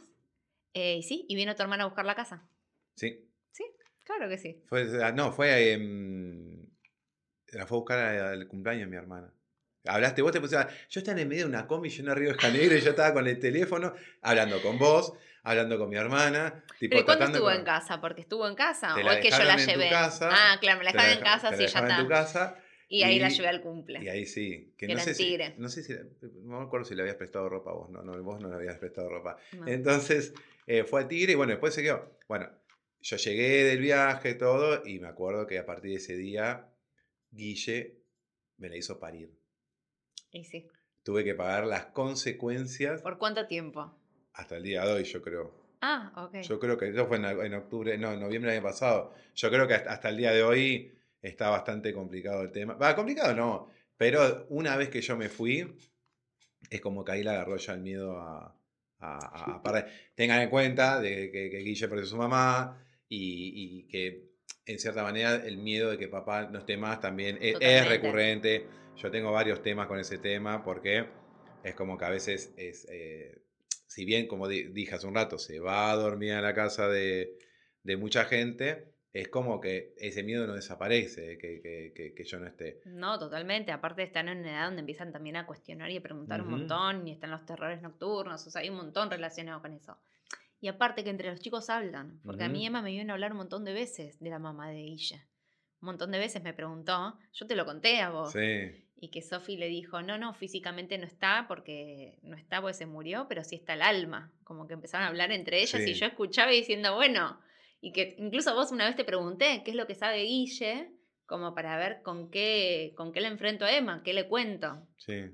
Eh, y sí, y vino tu hermana a buscar la casa. Sí. Sí, claro que sí. Fue, ah, no, fue. la fue a buscar al cumpleaños mi hermana. Hablaste, vos te pusiste. Yo estaba en medio de una combi llena de Río de Janeiro y yo estaba con el teléfono hablando con vos hablando con mi hermana. Tipo, ¿Pero cuándo estuvo en casa? ¿Porque estuvo en casa? ¿O es que yo la llevé? ah, claro, me la dejaron en casa, sí, ya está. en tu casa. Y ahí la llevé al cumple. Y ahí sí. Que, no, sé si, no sé si. No me acuerdo si le habías prestado ropa a vos. No, no, vos no le habías prestado ropa. Entonces eh, fue al Tigre y bueno, después se quedó. Bueno, yo llegué del viaje, todo, y me acuerdo que a partir de ese día, Guille me la hizo parir. Y sí. Tuve que pagar las consecuencias. ¿Por cuánto tiempo? Hasta el día de hoy, yo creo. Ah, ok. Yo creo que eso fue en, octubre, no, en noviembre del año pasado. Yo creo que hasta, el di de hoy está bastante complicado el tema. Va, complicado no, pero una vez que yo me fui, es como que ahí le agarró ya el miedo a, a, Tengan en cuenta de que, que Guille perdió a su mamá y, que en cierta manera el miedo de que papá no esté más también es, recurrente. Yo tengo varios temas con ese tema porque es como que a veces es, eh, si bien, como dije hace un rato, se va a dormir a la casa de, de mucha gente, es como que ese miedo no desaparece, que, que, que, yo no esté. No, totalmente. Aparte están en una edad donde empiezan también a cuestionar y a preguntar un montón, y están los terrores nocturnos, o sea, hay un montón relacionado con eso. Y aparte que entre los chicos hablan, porque a mí Emma me vino a hablar un montón de veces de la mamá de Guille. Un montón de veces me preguntó, yo te lo conté a vos. Sí. Y que Sofi le dijo, no, no, físicamente no está porque no está porque se murió, pero sí está el alma. Como que empezaron a hablar entre ellas y yo escuchaba diciendo, bueno, y que incluso vos una vez te pregunté qué es lo que sabe Guille, como para ver con qué, con qué le enfrento a Emma, qué le cuento. Sí.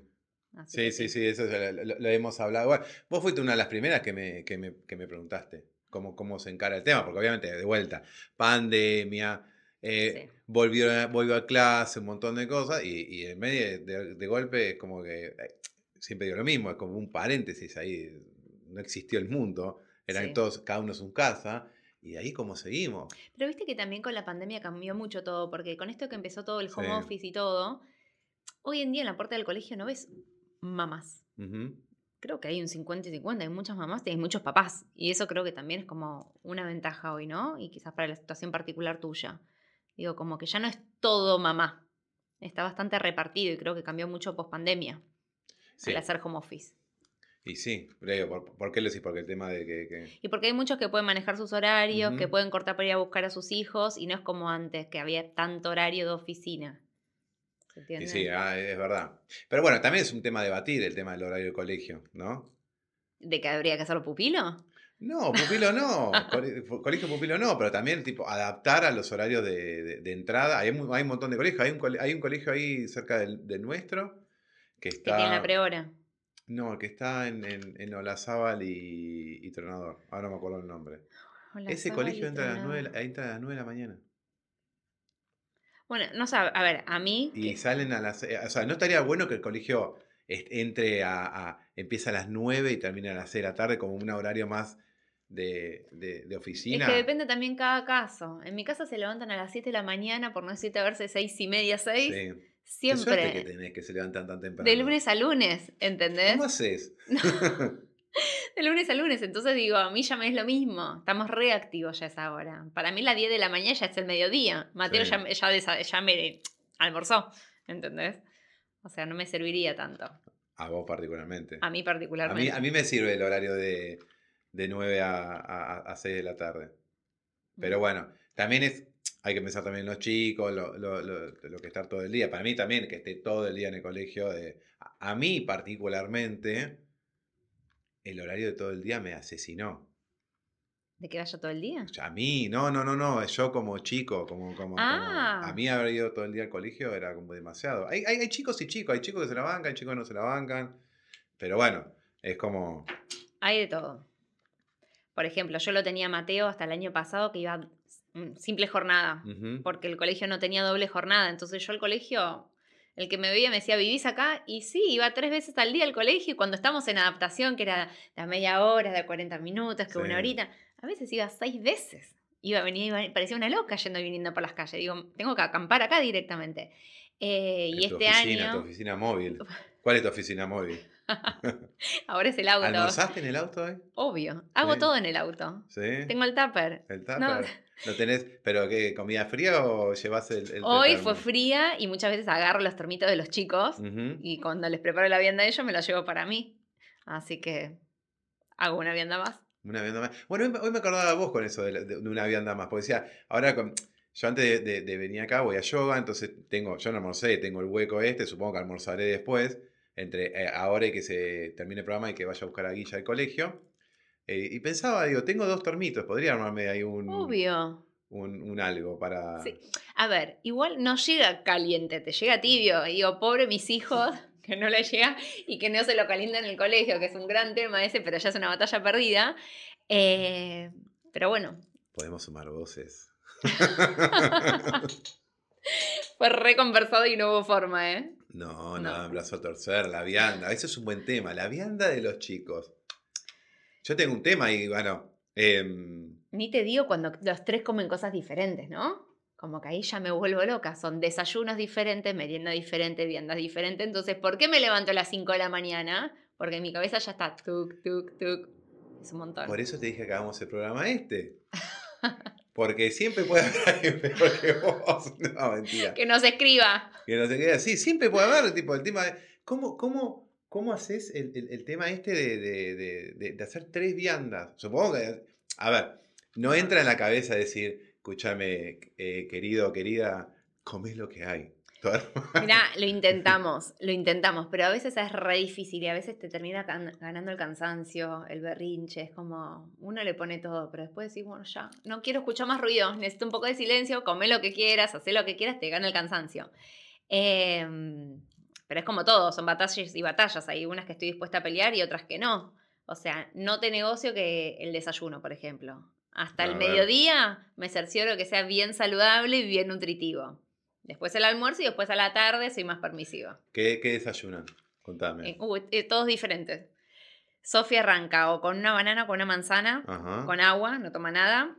sí, sí, sí, eso lo, hemos hablado. Bueno, vos fuiste una de las primeras que me, que me, que me preguntaste cómo, cómo se encara el tema, porque obviamente, de vuelta, pandemia, eh, volvió, a clase, un montón de cosas, y, en medio de, golpe es como que, eh, siempre digo lo mismo, es como un paréntesis ahí, no existió el mundo, eran todos, cada uno en su casa, y ahí cómo seguimos. Pero viste que también con la pandemia cambió mucho todo, porque con esto que empezó todo el home office y todo, hoy en día en la puerta del colegio no ves mamás. Creo que hay un 50 y 50, hay muchas mamás y hay muchos papás. Y eso creo que también es como una ventaja hoy, ¿no? Y quizás para la situación particular tuya. Digo, como que ya no es todo mamá. Está bastante repartido y creo que cambió mucho post pandemia al hacer home office. Y sí, ¿por, qué lo decís? Porque el tema de que, Y porque hay muchos que pueden manejar sus horarios, que pueden cortar para ir a buscar a sus hijos, y no es como antes, que había tanto horario de oficina. ¿Se sí, ah, es verdad. Pero bueno, también es un tema a debatir el tema del horario de colegio, ¿no? ¿De que habría que hacerlo pupilo? No, pupilo no, colegio pupilo no, pero también tipo adaptar a los horarios de, entrada. Hay, hay, un montón de colegios, hay un, hay un colegio ahí cerca del, nuestro que está... Que tiene la prehora. No, que está en, en, en Olazábal y, y, Tronador. Ahora no me acuerdo el nombre. Ese colegio entra a, las 9, entra a las 9 de la mañana. Bueno, no sé, a ver, a mí. Y salen a las. Eh, o sea, no estaría bueno que el colegio entre a, a, empieza a las 9 y termina a las 6 de la tarde como un horario más de, de, de, oficina. Es que depende también cada caso. En mi casa se levantan a las 7 de la mañana, por no decirte a verse 6 y media, 6. Sí. Siempre. que tenés que se levantan tan temprano. De lunes a lunes, ¿entendés? ¿Cómo haces? De lunes a lunes, entonces digo, a mí ya me es lo mismo. Estamos reactivos ya es ahora. Para mí las 10 de la mañana ya es el mediodía. Mateo ya, ya, ya, me almorzó, ¿entendés? O sea, no me serviría tanto. A vos particularmente. A mí particularmente. A mí, me sirve el horario de, de 9 a, a, a 6 de la tarde. Pero bueno, también es, hay que pensar también en los chicos, lo, lo, lo, que estar todo el día. Para mí también, que esté todo el día en el colegio. De, a, mí particularmente, el horario de todo el día me asesinó. ¿De que vaya todo el día? A mí, no, no, no, no. Yo como chico, como, como, a ah. mí haber ido todo el día al colegio era como demasiado. Hay, hay, hay, chicos y chicos, hay chicos que se la bancan, hay chicos que no se la bancan. Pero bueno, es como. Hay de todo. Por ejemplo, yo lo tenía Mateo hasta el año pasado que iba Mm, simple jornada, porque el colegio no tenía doble jornada. Entonces yo al colegio, el que me veía me decía, ¿vivís acá? Y sí, iba tres veces al día al colegio y cuando estamos en adaptación, que era de media hora, de 40 minutos, que una horita, a veces iba seis veces. Iba, venía, parecía una loca yendo y viniendo por las calles. Digo, tengo que acampar acá directamente. Eh, y este oficina, Tu oficina móvil. ¿Cuál es tu oficina móvil? Ahora es el auto. ¿Almorzaste en el auto hoy? Obvio. Hago todo en el auto. ¿Sí? Tengo el tupper. El tupper. ¿No tenés, pero qué, comida fría o llevas el, Hoy fue fría y muchas veces agarro los termitos de los chicos y cuando les preparo la vianda a ellos me la llevo para mí. Así que hago una vianda más. Una vianda más. Bueno, hoy me acordaba vos con eso de, una vianda más, porque decía, ahora yo antes de, venir acá voy a yoga, entonces tengo, yo no almorcé, tengo el hueco este, supongo que almorzaré después, entre eh, ahora y que se termine el programa y que vaya a buscar a Guilla al colegio. Eh, y pensaba, digo, tengo dos tormitos, podría armarme ahí un. Obvio. Un, algo para. Sí. A ver, igual no llega caliente, te llega tibio. Y digo, pobre mis hijos, que no le llega y que no se lo calienta en el colegio, que es un gran tema ese, pero ya es una batalla perdida. Eh, pero bueno. Podemos sumar voces. Fue reconversado y no hubo forma, ¿eh? No, no, no. brazo a torcer, la vianda. Ese es un buen tema, la vianda de los chicos. Yo tengo un tema y bueno. Em, Ni te digo cuando los tres comen cosas diferentes, ¿no? Como que ahí ya me vuelvo loca. Son desayunos diferentes, merienda diferente, viandas diferentes. Entonces, ¿por qué me levanto a las 5 de la mañana? Porque en mi cabeza ya está tuk, tuk, tuk. Es un montón. Por eso te dije que hagamos el programa este. Porque siempre puede haber alguien peor que vos. No, mentira. Que nos escriba. Que no se quede así. Siempre puede haber, tipo, el tema de. ¿Cómo, cómo, cómo haces el, el- el tema este de, de- de- hacer tres viandas? Supongo que. A ver, no entra en la cabeza decir, escúchame, eh, querido o querida, comés lo que hay. Mirá, lo intentamos, lo intentamos, pero a veces es re difícil y a veces te termina ganando el cansancio, el berrinche, es como, uno le pone todo, pero después decís, bueno, ya, no quiero escuchar más ruido, necesito un poco de silencio, come lo que quieras, haz lo que quieras, te gana el cansancio. Em, pero es como todo, son batallas y batallas, hay unas que estoy dispuesta a pelear y otras que no. O sea, no te negocio que el desayuno, por ejemplo. Hasta A el ver. mediodía me cercioro que sea bien saludable y bien nutritivo. Después el almuerzo y después a la tarde soy más permisiva. ¿Qué, qué desayunan? Contame. Eh, uh, eh, todos diferentes. Sofía arranca o con una banana o con una manzana, Ajá. con agua, no toma nada.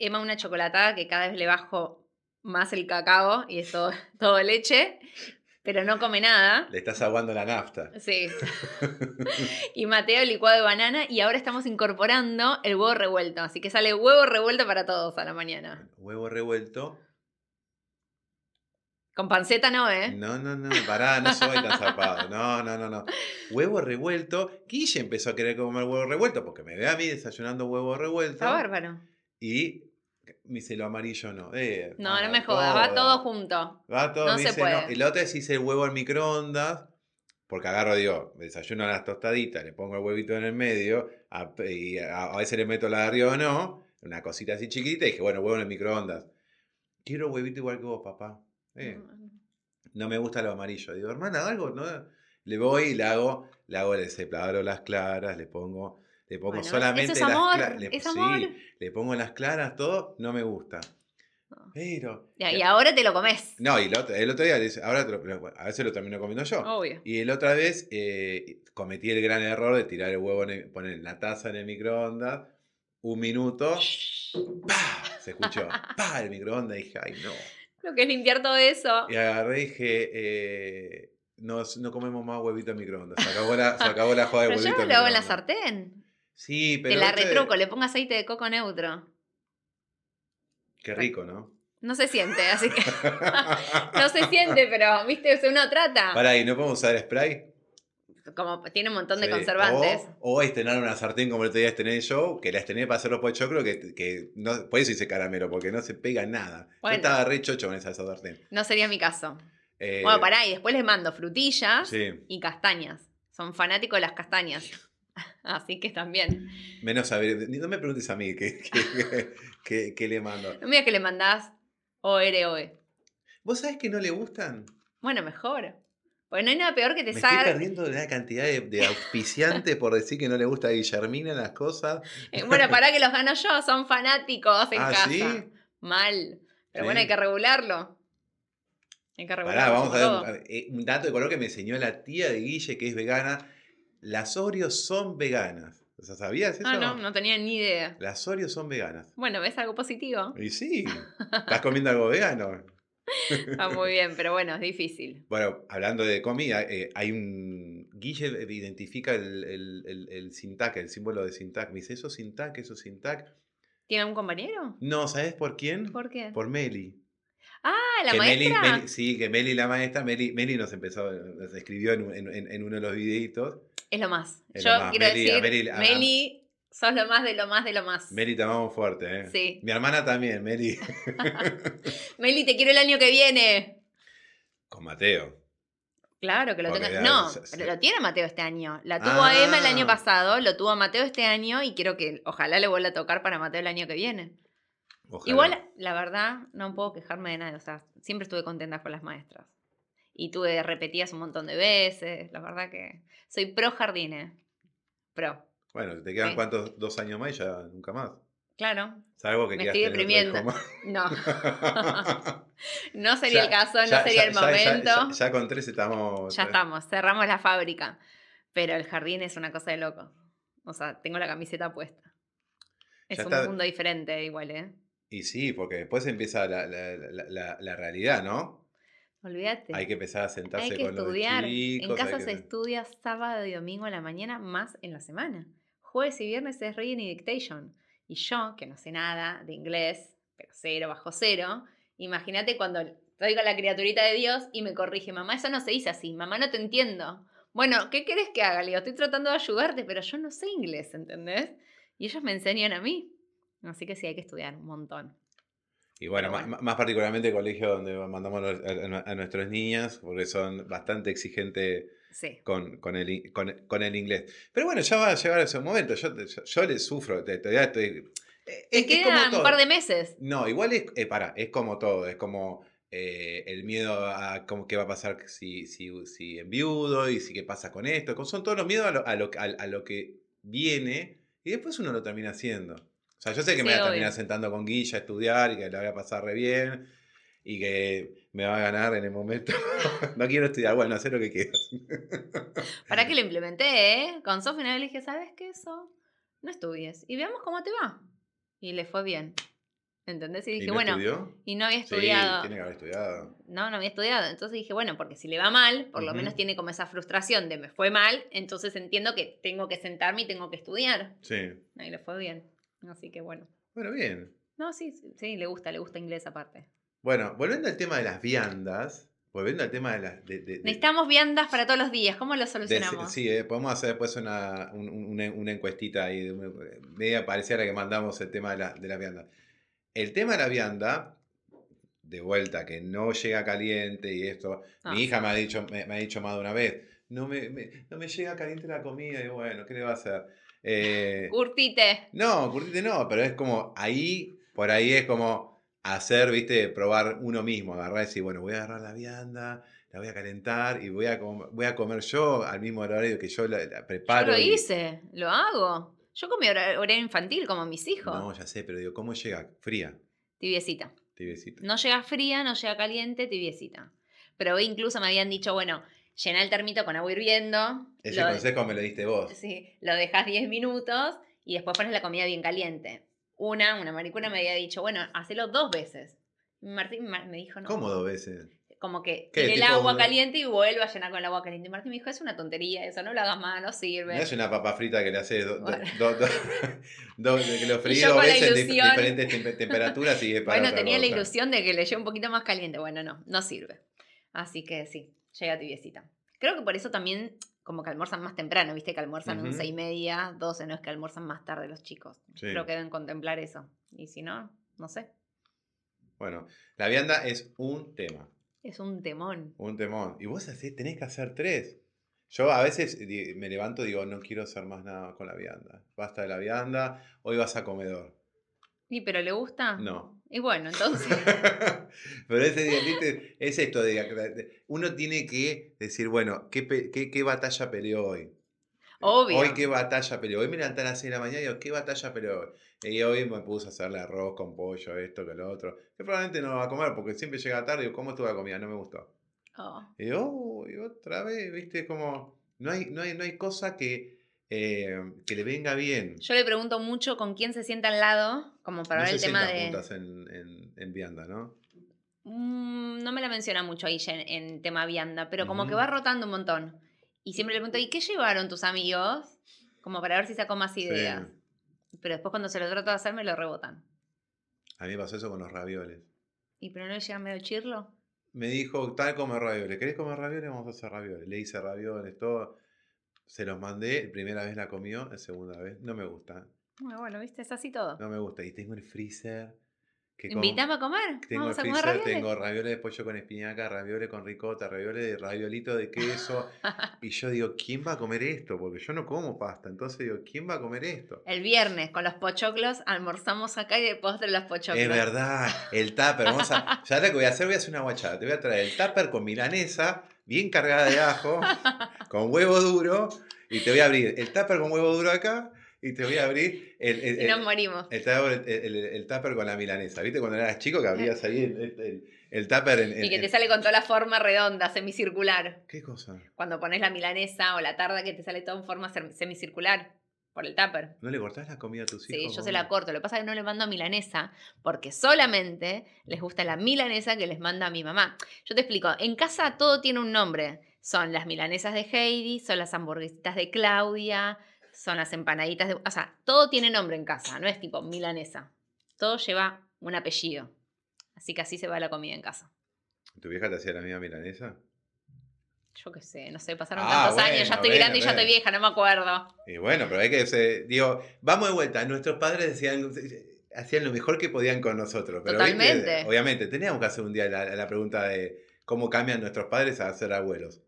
Emma una chocolatada que cada vez le bajo más el cacao y es todo, todo leche, pero no come nada. Le estás aguando la nafta. Sí. y Mateo licuado de banana y ahora estamos incorporando el huevo revuelto, así que sale huevo revuelto para todos a la mañana. Huevo revuelto. Con panceta no, ¿eh? No, no, no, pará, no soy tan zarpado. No, no, no, no. Huevo revuelto. Guille empezó a querer comer huevo revuelto porque me ve a mí desayunando huevo revuelto. Está bárbaro. Y me dice lo amarillo no. Eh, No, va no me jodas, va todo. junto. Va todo, No me se dice puede. no. Y la otra es hice el huevo al microondas. Porque agarro, digo, desayuno las tostaditas, le pongo el huevito en el medio, a, y a, a veces le meto la de arriba o no, una cosita así chiquita, y dije, bueno, huevo en el microondas. Quiero huevito igual que vos, papá. Eh, no me gusta lo amarillo. Digo, hermana, algo, ¿no? Le voy y le hago, le hago, le separo las claras, le pongo, le pongo Bueno, solamente eso es las claras. Es sí, amor. le pongo las claras, todo, no me gusta. Pero. Y ahora te lo comes. No, y el otro, el otro día, ahora te lo- lo- a veces lo termino comiendo yo. Obvio. Y el otra vez eh, cometí el gran error de tirar el huevo, en el- poner la taza en el microondas, un minuto, ¡pah! Se escuchó, ¡pah! El microondas, y dije, ay, no. Lo que es limpiar todo eso. Y agarré y dije, eh, no, no comemos más huevito en microondas. Se acabó la, se acabó la joda de Pero yo huevito en lo hago en la sartén. Sí, pero. Te la este- retruco, le pongo aceite de coco neutro. Qué rico, ¿no? No se siente, así que. no se siente, pero, viste, uno trata. Pará, ¿y no podemos usar spray? Como tiene un montón de Sí. conservantes. O, o estrenar una sartén como el otro día estrené yo, que la estrené para hacer los pochoclos, que, que no, por eso hice caramelo, porque no se pega nada. Bueno. Yo estaba re chocho con esa sartén. No sería mi caso. Eh, Bueno, pará, y después les mando frutillas Sí, y castañas. Son fanáticos de las castañas. Así que también. menos saber. No me preguntes a mí qué, qué- qué- qué le mando. No me digas que le mandás OROE. ¿Vos sabés que no le gustan? Bueno, mejor. Porque no hay nada peor que te Me estoy salga. perdiendo una cantidad de, de auspiciantes por decir que no le gusta a Guillermina las cosas. Eh, Bueno, para que los gano yo, son fanáticos en ¿Ah, casa. sí? Mal. Pero Sí. bueno, hay que regularlo. Hay que regularlo. Pará, vamos a ver. eh, Un dato de color que me enseñó la tía de Guille, que es vegana. Las Oreos son veganas. O sea, ¿Sabías eso? Ah, no, no tenía ni idea. Las Oreos son veganas. Bueno, ¿ves algo positivo? Y sí, estás comiendo algo vegano. Está muy bien, pero bueno, es difícil. Bueno, hablando de comida, eh, hay un. Guille identifica el, el, el, el Sintac, el símbolo de Sintac. Me dice, ¿eso es Sintac? ¿Eso es Sintac? ¿Tiene algún compañero? No, ¿sabes por quién? ¿Por qué? Por Meli. Ah, la que maestra. Meli- sí, que Meli, la maestra, Meli, Meli nos empezó, nos escribió en, un- en- en- en uno de los videitos. Es lo más. Es Yo lo más. quiero Meli- a decir, Meli- a- Meli, sos lo más de lo más de lo más. Meli, te amamos fuerte, ¿eh? Sí. Mi hermana también, Meli. Meli, te quiero el año que viene. Con Mateo. Claro que lo tenga. No, se- se- pero lo tiene Mateo este año. La tuvo a Emma el año Ah. pasado, lo tuvo a Mateo este año y quiero que ojalá le vuelva a tocar para Mateo el año que viene. Ojalá. Igual, la verdad, no puedo quejarme de nada. O sea, siempre estuve contenta con las maestras. Y tuve repetidas un montón de veces. La verdad que soy pro jardines. Pro. Bueno, te quedan Sí. cuántos, dos años más y ya nunca más. Claro. Salvo que Me estoy deprimiendo. No. No sería Ya- el caso, no ya- sería ya- el momento. Ya, con tres estamos. Ya estamos, cerramos la fábrica. Pero el jardín es una cosa de loco. O sea, tengo la camiseta puesta. Es un está. mundo diferente igual, ¿eh? Y sí, porque después empieza la, la- la- realidad, ¿no? Olvídate. Hay que empezar a sentarse Hay que con estudiar. los chicos. en casa que- se estudia sábado y domingo a la mañana, más en la semana. Jueves y viernes es reading y dictation. Y yo, que no sé nada de inglés, pero cero bajo cero, imagínate cuando estoy con la criaturita de Dios y me corrige, mamá, eso no se dice así, mamá, no te entiendo. Bueno, ¿qué querés que haga? Le digo, estoy tratando de ayudarte, pero yo no sé inglés, ¿entendés? Y ellos me enseñan a mí. Así que sí, hay que estudiar un montón. Y bueno, más particularmente el colegio donde mandamos a, a- a nuestras niñas, porque son bastante exigentes Sí. con, con el, con, con el inglés. Pero bueno, ya va a llegar ese momento. Yo, yo, yo le sufro. te- todavía estoy- eh, Te es, es como quedan un par de meses. No, igual es, eh, pará, es como todo, es como eh, el miedo a cómo, qué va a pasar si, si, si enviudo y si qué pasa con esto, son todos los miedos a lo, a lo, a- a lo que viene y después uno lo termina haciendo. O sea, yo sé que me Sí, voy a terminar sentando con Guilla a estudiar y que la voy a pasar re bien y que me va a ganar en el momento. no quiero estudiar, bueno, hacer lo que quieras. ¿Para que lo implementé, eh? Con Sofía le dije, ¿sabes qué eso? No estudies. Y veamos cómo te va. Y le fue bien. ¿Entendés? Y ¿Y dije, no bueno, estudió? y no había Sí, estudiado. tiene que haber estudiado. No, no había estudiado. Entonces dije, bueno, porque si le va mal, por lo menos tiene como esa frustración de me fue mal, entonces entiendo que tengo que sentarme y tengo que estudiar. Sí. Y le fue bien. Así que bueno. Bueno, bien. No, sí, sí, sí, le gusta, le gusta inglés aparte. Bueno, volviendo al tema de las viandas, volviendo al tema de las... de- de- de- Necesitamos viandas para todos los días. ¿Cómo lo solucionamos? sí, eh, podemos hacer después una, un- un- una, una encuestita ahí, de una- media pareciera que mandamos el tema de, la, de las viandas. El tema de la vianda, de vuelta, que no llega caliente y esto, Ah. mi hija me ha dicho, me, me ha dicho más de una vez, no me, me- no me llega caliente la comida, y bueno, ¿qué le va a hacer? Eh, Curtite. no, curtite no, pero es como ahí, por ahí es como hacer, viste, probar uno mismo, agarrar y decir, bueno, voy a agarrar la vianda, la voy a calentar y voy a, voy a comer yo al mismo horario que yo la, la Yo preparo. lo y- hice, lo hago. Yo comí hora- horario infantil como mis hijos. No, ya sé, pero digo, ¿cómo llega? Fría, Tibiecita. tibiecita. No llega fría, no llega caliente, tibiecita. Pero incluso me habían dicho, bueno, llena el termito con agua hirviendo. Ese lo, consejo me lo diste vos. sí, lo dejas 10 minutos y después pones la comida bien caliente. Una, una maricuna me había dicho, bueno, hacelo dos veces. Martín ma- me dijo, no. ¿Cómo dos veces? Como que ¿Qué, tire el agua caliente y vuelva a llenar con el agua caliente. Y Martín me dijo, es una tontería eso, no lo hagas más, no No sirve. es una papa frita que le hace do- Bueno. do- que lo freí yo dos veces en diferentes tem- temperaturas y es para Bueno, tenía la ilusión de que le llegue un poquito más caliente. Bueno, no, no sirve. Así que sí, llega tibiecita. Creo que por eso también como que almuerzan más temprano, viste que almuerzan Ujú. 11 y media, 12, no es que almuerzan más tarde los chicos. Sí. Creo que deben contemplar eso. Y si no, no sé. Bueno, la vianda es un tema. Es un temón. Un temón. Y vos así tenés que hacer tres. Yo a veces me levanto y digo, no quiero hacer más nada con la vianda. Basta de la vianda, hoy vas a comedor. ¿Y pero le gusta? No. Y bueno, entonces, Pero ese día, ¿viste? es esto, de, uno tiene que decir, bueno, ¿qué, qué, qué batalla peleó hoy? obvio. Hoy qué batalla peleó. Hoy me levanté a las 6 de la mañana y digo, ¿qué batalla peleó hoy? Y hoy me puse a hacerle arroz con pollo, esto, que lo otro. Que probablemente no lo va a comer porque siempre llega tarde y digo, ¿cómo estuvo la comida? No me gustó. Oh, Y, oh, y otra vez, viste, como no hay, no hay, no hay cosa que, eh, que le venga bien. Yo le pregunto mucho con quién se sienta al lado, como para no ver se el tema de... juntas en, en, en vianda, ¿no? Mm, no me la menciona mucho ahí en, en tema vianda, pero como que va rotando un montón. Y siempre le pregunto, ¿y qué llevaron tus amigos? Como para ver si sacó más ideas. Pero después cuando se lo trato de hacer me lo rebotan. A mí me pasó eso con los ravioles. ¿Y pero no le llega medio chirlo? Me dijo, tal comer ravioles. ¿Querés comer ravioles? Vamos a hacer ravioles. Le hice ravioles, todo. Se los mandé. Primera vez la comió, segunda vez. No me gusta. Ah, bueno, viste, es así todo. No me gusta. Y tengo el freezer. Que Invítame a comer. Tengo Vamos el a comer freezer, ravioles. tengo ravioles de pollo con espinaca, ravioles con ricota, ravioles de raviolito de queso. y yo digo, ¿quién va a comer esto? Porque yo no como pasta. Entonces digo, ¿quién va a comer esto? El viernes con los pochoclos almorzamos acá y de postre los pochoclos. Es verdad, el tupper. Vamos a, ya lo que voy a hacer, voy a hacer una guachada. Te voy a traer el tupper con milanesa, bien cargada de ajo, con huevo duro. Y te voy a abrir el tupper con huevo duro acá. Y te voy a abrir el, el, Y nos morimos. el tupper, el- el- tupper con la milanesa. ¿Viste cuando eras chico que abrías ahí el, tupper en, Y que te sale con toda la forma redonda, semicircular. ¿Qué cosa? Cuando pones la milanesa o la tarda que te sale todo en forma sem- semicircular. Por el tupper. ¿No le cortás la comida a tus hijos? Sí, yo se la corto. Lo que pasa es que no le mando milanesa porque solamente les gusta la milanesa que les manda mi mamá. Yo te explico, en casa todo tiene un nombre. Son las milanesas de Heidi, son las hamburguesitas de Claudia, son las empanaditas de... O sea, todo tiene nombre en casa, no es tipo milanesa. Todo lleva un apellido. Así que así se va la comida en casa. ¿Tu vieja te hacía la misma milanesa? Yo qué sé, no sé, pasaron Ah, tantos años, ya estoy bueno, grande y ya estoy vieja, no me acuerdo. Y bueno, pero hay que, se- digo, vamos de vuelta. Nuestros padres decían, hacían lo mejor que podían con nosotros. Pero ¿viste? Totalmente. obviamente, teníamos que hacer un día la, la pregunta de cómo cambian nuestros padres a ser abuelos.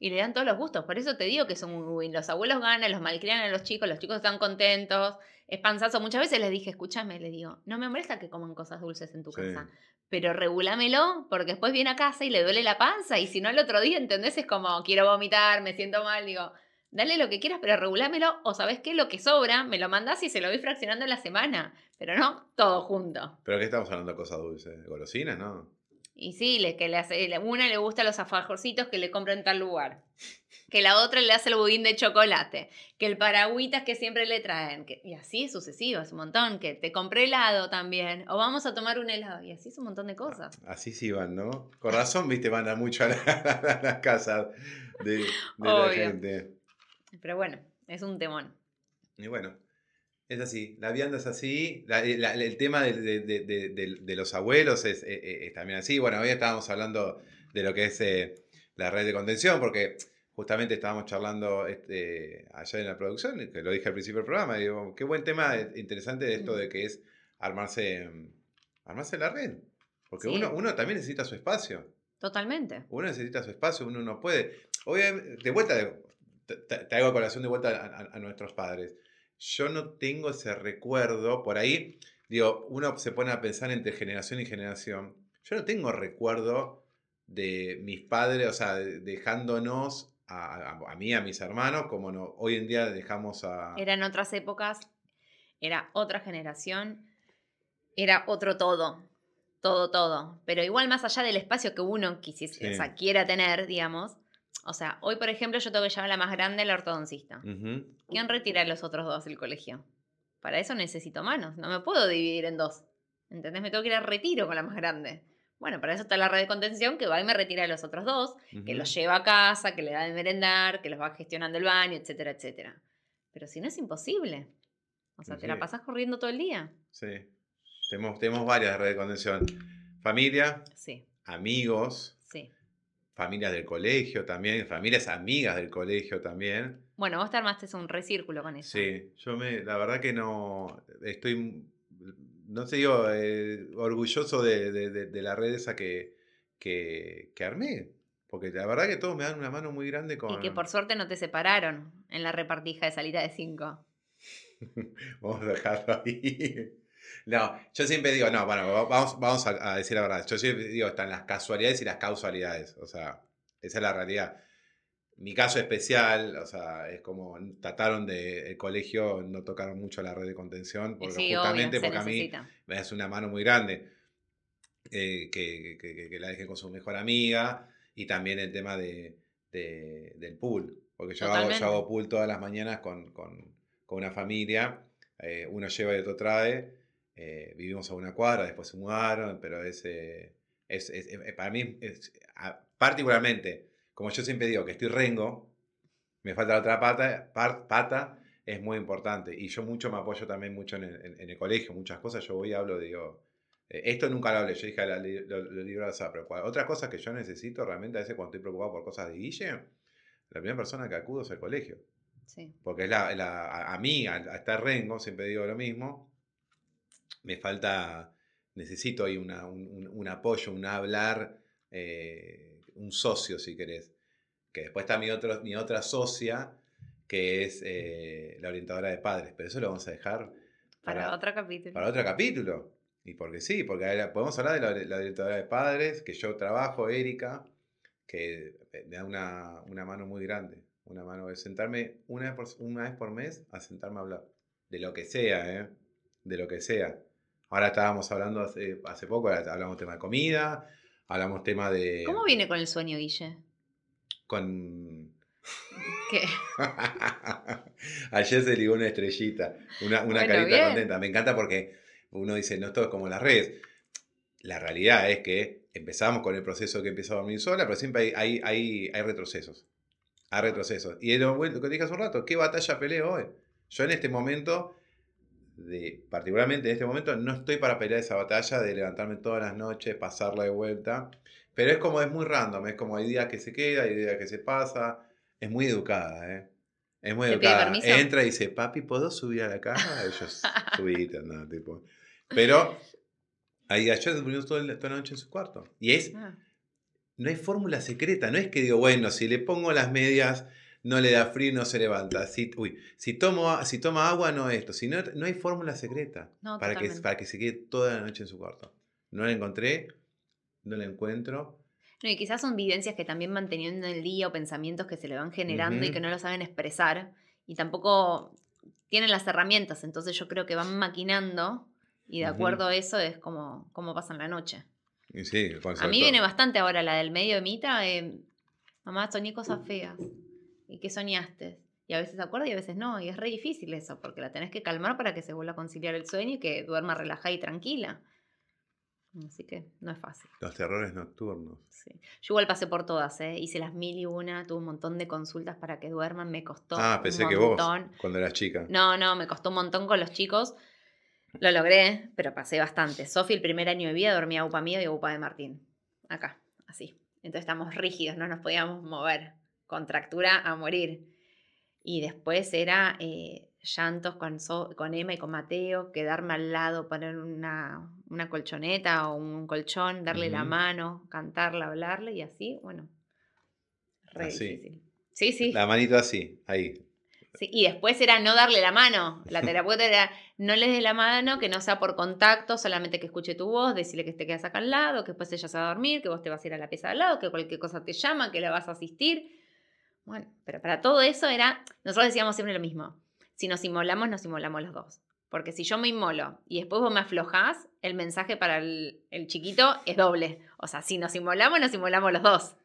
Y le dan todos los gustos. Por eso te digo que son muy win. Los abuelos ganan, los malcrian a los chicos, los chicos están contentos. Es panzazo. Muchas veces les dije, escúchame, le digo, no me molesta que coman cosas dulces en tu Sí. casa. Pero regulámelo, porque después viene a casa y le duele la panza. Y si no, el otro día, ¿entendés? Es como, quiero vomitar, me siento mal. Digo, dale lo que quieras, pero regulámelo. O sabes qué, lo que sobra, me lo mandás y se lo voy fraccionando en la semana. Pero no todo junto. ¿Pero qué estamos hablando de cosas dulces? ¿Golosinas, no? Y sí, le, que le hace, una le gusta los alfajorcitos que le compra en tal lugar. Que la otra le hace el budín de chocolate. Que el paragüitas que siempre le traen. Que, y así es sucesivo, es un montón. Que te compré helado también. O vamos a tomar un helado. Y así es un montón de cosas. Así sí van, ¿no? Con razón, viste, van a mucho a, la- a las casas de, de la gente. Pero bueno, es un temón. Y bueno, es así. La vianda es así. la- la- el tema de, de- de- de- los abuelos es, eh, eh, es también así. Bueno, hoy estábamos hablando de lo que es eh, la red de contención, porque justamente estábamos charlando este, allá en la producción, que lo dije al principio del programa. Digo, qué buen tema eh, interesante de esto de que es armarse, mm, armarse la red. Porque Sí. uno, uno también necesita su espacio. Totalmente. Uno necesita su espacio, uno no puede. Obviamente, de vuelta, te, te- hago a colación de vuelta a, a- a nuestros padres. Yo no tengo ese recuerdo, por ahí, digo, uno se pone a pensar entre generación y generación. Yo no tengo recuerdo de mis padres, o sea, de- dejándonos a, a- a mí, a mis hermanos, como no, hoy en día dejamos a... Eran otras épocas. Era otra generación. Era otro todo. Todo, todo. Pero igual más allá del espacio que uno quisiese, Sí. o sea, quiera tener, digamos. O sea, hoy, por ejemplo, yo tengo que llevar a la más grande a la ortodoncista. ¿Quién retira a los otros dos del colegio? Para eso necesito manos. No me puedo dividir en dos. ¿Entendés? Me tengo que ir a retiro con la más grande. Bueno, para eso está la red de contención que va y me retira a los otros dos, que los lleva a casa, que le da de merendar, que los va gestionando el baño, etcétera, etcétera. Pero si no es imposible. O sea, te la Sí. pasás corriendo todo el día. Sí. Tenemos, tenemos varias redes de contención. Familia, Sí, amigos. Familias del colegio también, familias amigas del colegio también. Bueno, vos te armaste un recírculo con eso. Sí, yo me, la verdad que no, estoy, no sé, digo, eh, orgulloso de, de- de- de la red esa que, que, que armé. Porque la verdad que todos me dan una mano muy grande con... Y que por suerte no te separaron en la repartija de salida de cinco. Vamos a dejarlo ahí. No, yo siempre digo, no, bueno, va- vamos, vamos a, a decir la verdad. Yo siempre digo, están las casualidades y las causalidades. O sea, esa es la realidad. Mi caso especial, o sea, es como trataron de el colegio no tocar mucho la red de contención, porque sí, justamente obvio, porque a mí me hace una mano muy grande eh, que, que- la dejen con su mejor amiga y también el tema de, de- del pool, porque yo hago, yo hago pool todas las mañanas con, con- con una familia, eh, uno lleva y otro trae, eh, vivimos a una cuadra, después se mudaron, pero es, eh, es- es- es- para mí, es- a- particularmente, como yo siempre digo que estoy rengo, me falta la otra pata, par- pata es muy importante. Y yo mucho me apoyo también mucho en el, en- en el colegio, muchas cosas. Yo voy y hablo, digo, eh, esto nunca lo hablé, yo dije, lo, lo libro pero cua- otra cosa que yo necesito realmente a veces cuando estoy preocupado por cosas de Guille, la primera persona que acudo es el colegio. Sí. Porque es la, la- a, a mí, a, a estar rengo, siempre digo lo mismo, me falta, necesito ahí una- un, un- apoyo, un hablar, eh, un socio si querés. Que después está mi, otro, mi otra socia, que es eh, la orientadora de padres, pero eso lo vamos a dejar Para, Para- otro capítulo. para otro capítulo. Y porque sí, porque ahora podemos hablar de la, la orientadora de padres, que yo trabajo, Erika, que me da una, una mano muy grande. Una mano de sentarme una vez, por, una vez por mes a sentarme a hablar. De lo que sea, ¿eh? De lo que sea. Ahora estábamos hablando hace, hace poco, ahora hablamos tema de comida, hablamos tema de... ¿Cómo viene con el sueño, Guille? Con... ¿Qué? Ayer se ligó una estrellita, una, una Bueno, carita bien. contenta. Me encanta porque uno dice, no todo es como las redes. La realidad es que empezamos con el proceso que empezó a dormir sola, pero siempre hay, hay, hay, hay retrocesos. Hay retrocesos. Y es lo que dije hace un rato, ¿qué batalla peleo hoy? Yo en este momento, de, particularmente en este momento, no estoy para pelear esa batalla de levantarme todas las noches, pasarla de vuelta. Pero es como, es muy random, es como hay días que se queda, hay días que se pasa. Es muy educada, ¿eh? Es muy ¿Te pide educada. Entra y dice, papi, ¿puedo subir a la cama? Ellos, subite, no, tipo. Pero ahí ayer durmió toda la toda la noche en su cuarto. Y es, Ah, no hay fórmula secreta, no es que digo, bueno, si le pongo las medias, no le da frío y no se levanta. Si, uy, si, tomo, si toma agua, no esto. Si no, no hay fórmula secreta No, para, que, totalmente. para que se quede toda la noche en su cuarto. No la encontré, no la encuentro. No, y quizás son vivencias que también van teniendo en el día o pensamientos que se le van generando y que no lo saben expresar y tampoco tienen las herramientas, entonces yo creo que van maquinando y de acuerdo a eso es como, como pasan la noche. Y sí, A mí viene bastante ahora la del medio de Mita, eh, mamá, soñé cosas feas. ¿Y qué soñaste? Y a veces se acuerda y a veces no, y es re difícil eso, porque la tenés que calmar para que se vuelva a conciliar el sueño y que duerma relajada y tranquila. Así que no es fácil. Los terrores nocturnos. Sí. Yo igual pasé por todas, ¿eh? hice las mil y una, tuve un montón de consultas para que duerman, me costó Ah, pensé un que vos, montón. cuando eras chica. No, no, me costó un montón con los chicos. Lo logré, pero pasé bastante. Sofi el primer año de vida dormía upa mío y upa de Martín. Acá, así. Entonces estamos rígidos, no nos podíamos mover. Contractura a morir. Y después era eh, llantos con, So- con Emma y con Mateo, quedarme al lado, poner una, una colchoneta o un colchón, darle la mano, cantarle, hablarle y así, bueno. Re Así. difícil. Sí, sí. La manito así, ahí. Sí, y después era no darle la mano. La terapeuta era no le des la mano, que no sea por contacto, solamente que escuche tu voz, decirle que te quedas acá al lado, que después ella se va a dormir, que vos te vas a ir a la pieza al lado, que cualquier cosa te llama, que la vas a asistir. Bueno, pero para todo eso era, nosotros decíamos siempre lo mismo. Si nos inmolamos, nos inmolamos los dos. Porque si yo me inmolo y después vos me aflojás, el mensaje para el, el chiquito es doble. O sea, si nos inmolamos, nos inmolamos los dos.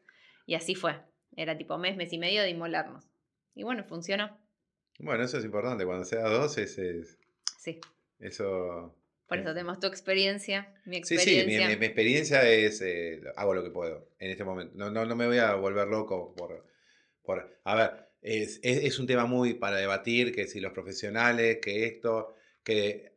Y así fue. Era tipo mes, mes y medio de inmolarnos. Y bueno, funcionó. Bueno, eso es importante. Cuando sea dos, es, es- Sí. eso. Por eso Eh. tenemos tu experiencia, mi Sí, experiencia. sí, mi, mi- mi experiencia es, eh, hago lo que puedo en este momento. No, no, no me voy a volver loco por... por a ver, es, es, es un tema muy para debatir, que si los profesionales, que esto, que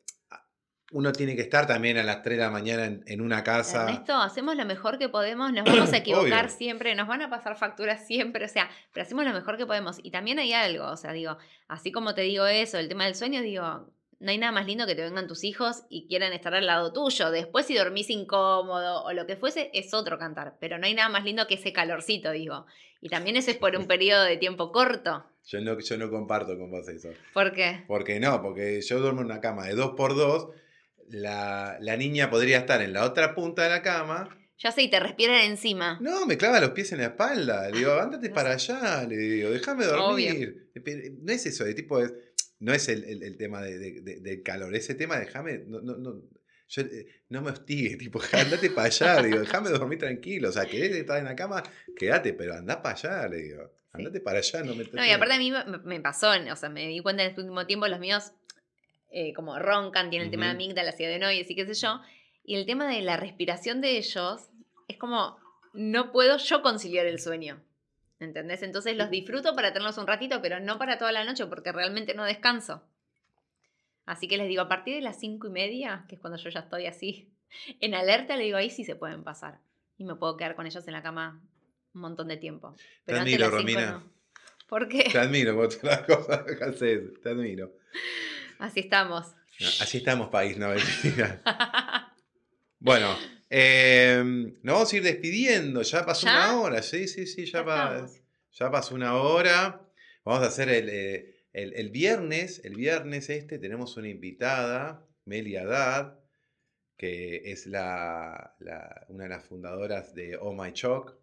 uno tiene que estar también a las 3 de la mañana en, en una casa. Ernesto, hacemos lo mejor que podemos, nos vamos a equivocar Obvio. siempre, nos van a pasar facturas siempre, o sea, pero hacemos lo mejor que podemos. Y también hay algo, o sea, digo, así como te digo eso, el tema del sueño, digo, no hay nada más lindo que te vengan tus hijos y quieran estar al lado tuyo. Después si dormís incómodo o lo que fuese, es otro cantar, pero no hay nada más lindo que ese calorcito, digo. Y también eso es por un periodo de tiempo corto. Yo no, yo no comparto con vos eso. ¿Por qué? Porque no, porque yo duermo en una cama de 2 por 2 la, la niña podría estar en la otra punta de la cama. Ya sé, y te respiran encima. No, me clava los pies en la espalda. Le digo, ándate para allá. Le digo, déjame dormir. Pero No es eso, de tipo, es- no es el, el- el tema de- de- de- del calor. Ese tema, déjame, no, no, no, yo, eh, no me hostigue, tipo, andate para allá. Digo, déjame dormir tranquilo. O sea, querés estar en la cama, quédate, pero andá para allá. Le digo, andate para allá. No, me No, y aparte a mí me, me pasó, o sea, me di cuenta en este último tiempo, los míos eh, como roncan, tienen el tema de Ujú. amígdalas y adenoides y qué sé yo, y el tema de la respiración de ellos es como, no puedo yo conciliar el sueño, ¿entendés? Entonces los disfruto para tenerlos un ratito, pero no para toda la noche porque realmente no descanso. Así que les digo, a partir de las cinco y media, que es cuando yo ya estoy así en alerta, le digo, ahí sí se pueden pasar. Y me puedo quedar con ellos en la cama un montón de tiempo. Pero antes de admiro, cinco Romina. no. ¿Por qué? Te admiro por todas las cosas que haces. Te admiro. Así estamos. No, así estamos, país, no. Bueno, eh, nos vamos a ir despidiendo. Ya pasó ¿Ya? una hora. Sí, sí, sí, ya, Ya pa- estamos. ya pasó una hora. Vamos a hacer el, eh, el- el viernes. El viernes este tenemos una invitada, Meli Haddad, que es la, la- una de las fundadoras de Oh My Chalk.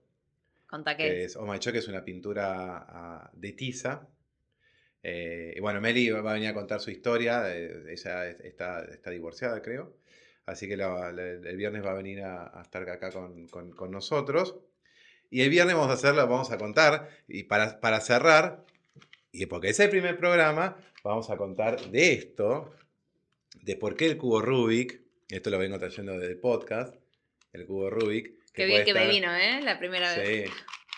Contá que que es Oh My Chalk es una pintura ah, de tiza. Eh, y bueno, Meli va a venir a contar su historia. eh, ella es- está, está divorciada, creo. Así que la- la- el viernes va a venir a, a estar acá con, con- con nosotros. Y el viernes vamos a hacerlo, vamos a contar, y para, para cerrar, y porque es el primer programa, vamos a contar de esto, de por qué el cubo Rubik, esto lo vengo trayendo desde el podcast, el cubo Rubik. Qué bien que me vino, ¿eh? La primera vez. Sí,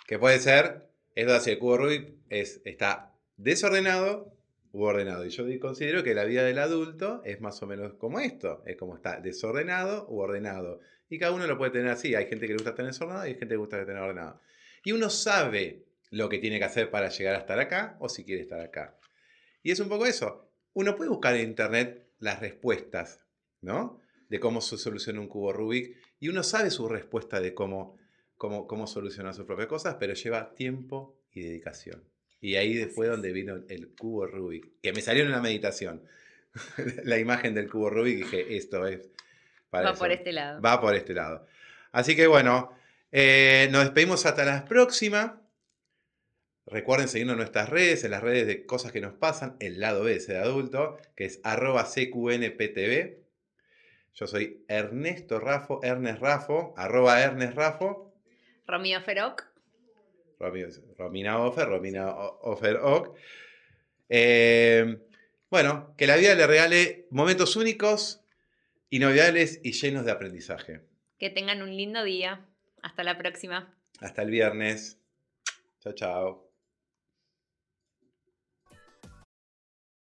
que puede ser, esto así, el cubo Rubik es, está desordenado u ordenado. Y yo considero que la vida del adulto es más o menos como esto, es como está desordenado u ordenado. Y cada uno lo puede tener así. Hay gente que le gusta tener desordenado y hay gente que le gusta tener ordenado. Y uno sabe lo que tiene que hacer para llegar a estar acá o si quiere estar acá. Y es un poco eso. Uno puede buscar en internet las respuestas, ¿no? De cómo se soluciona un cubo Rubik. Y uno sabe su respuesta de cómo, cómo, cómo solucionar sus propias cosas, pero lleva tiempo y dedicación. Y ahí fue donde vino el cubo Rubik, que me salió en una meditación. la imagen del cubo Rubik y dije, esto es... Va por este lado. Va por este lado. Así que bueno, eh, nos despedimos hasta la próxima. Recuerden seguirnos en nuestras redes, en las redes de cosas que nos pasan, el lado B de adulto, que es arroba CQNPTV. Yo soy Ernesto Rafo, Ernest Rafo, arroba Ernest Rafo. Romina Feroc. Romina Ofer, Romina Ofer Oc. Eh, bueno, que la vida le regale momentos únicos, inolvidables y llenos de aprendizaje. Que tengan un lindo día. Hasta la próxima. Hasta el viernes. Chao, chao.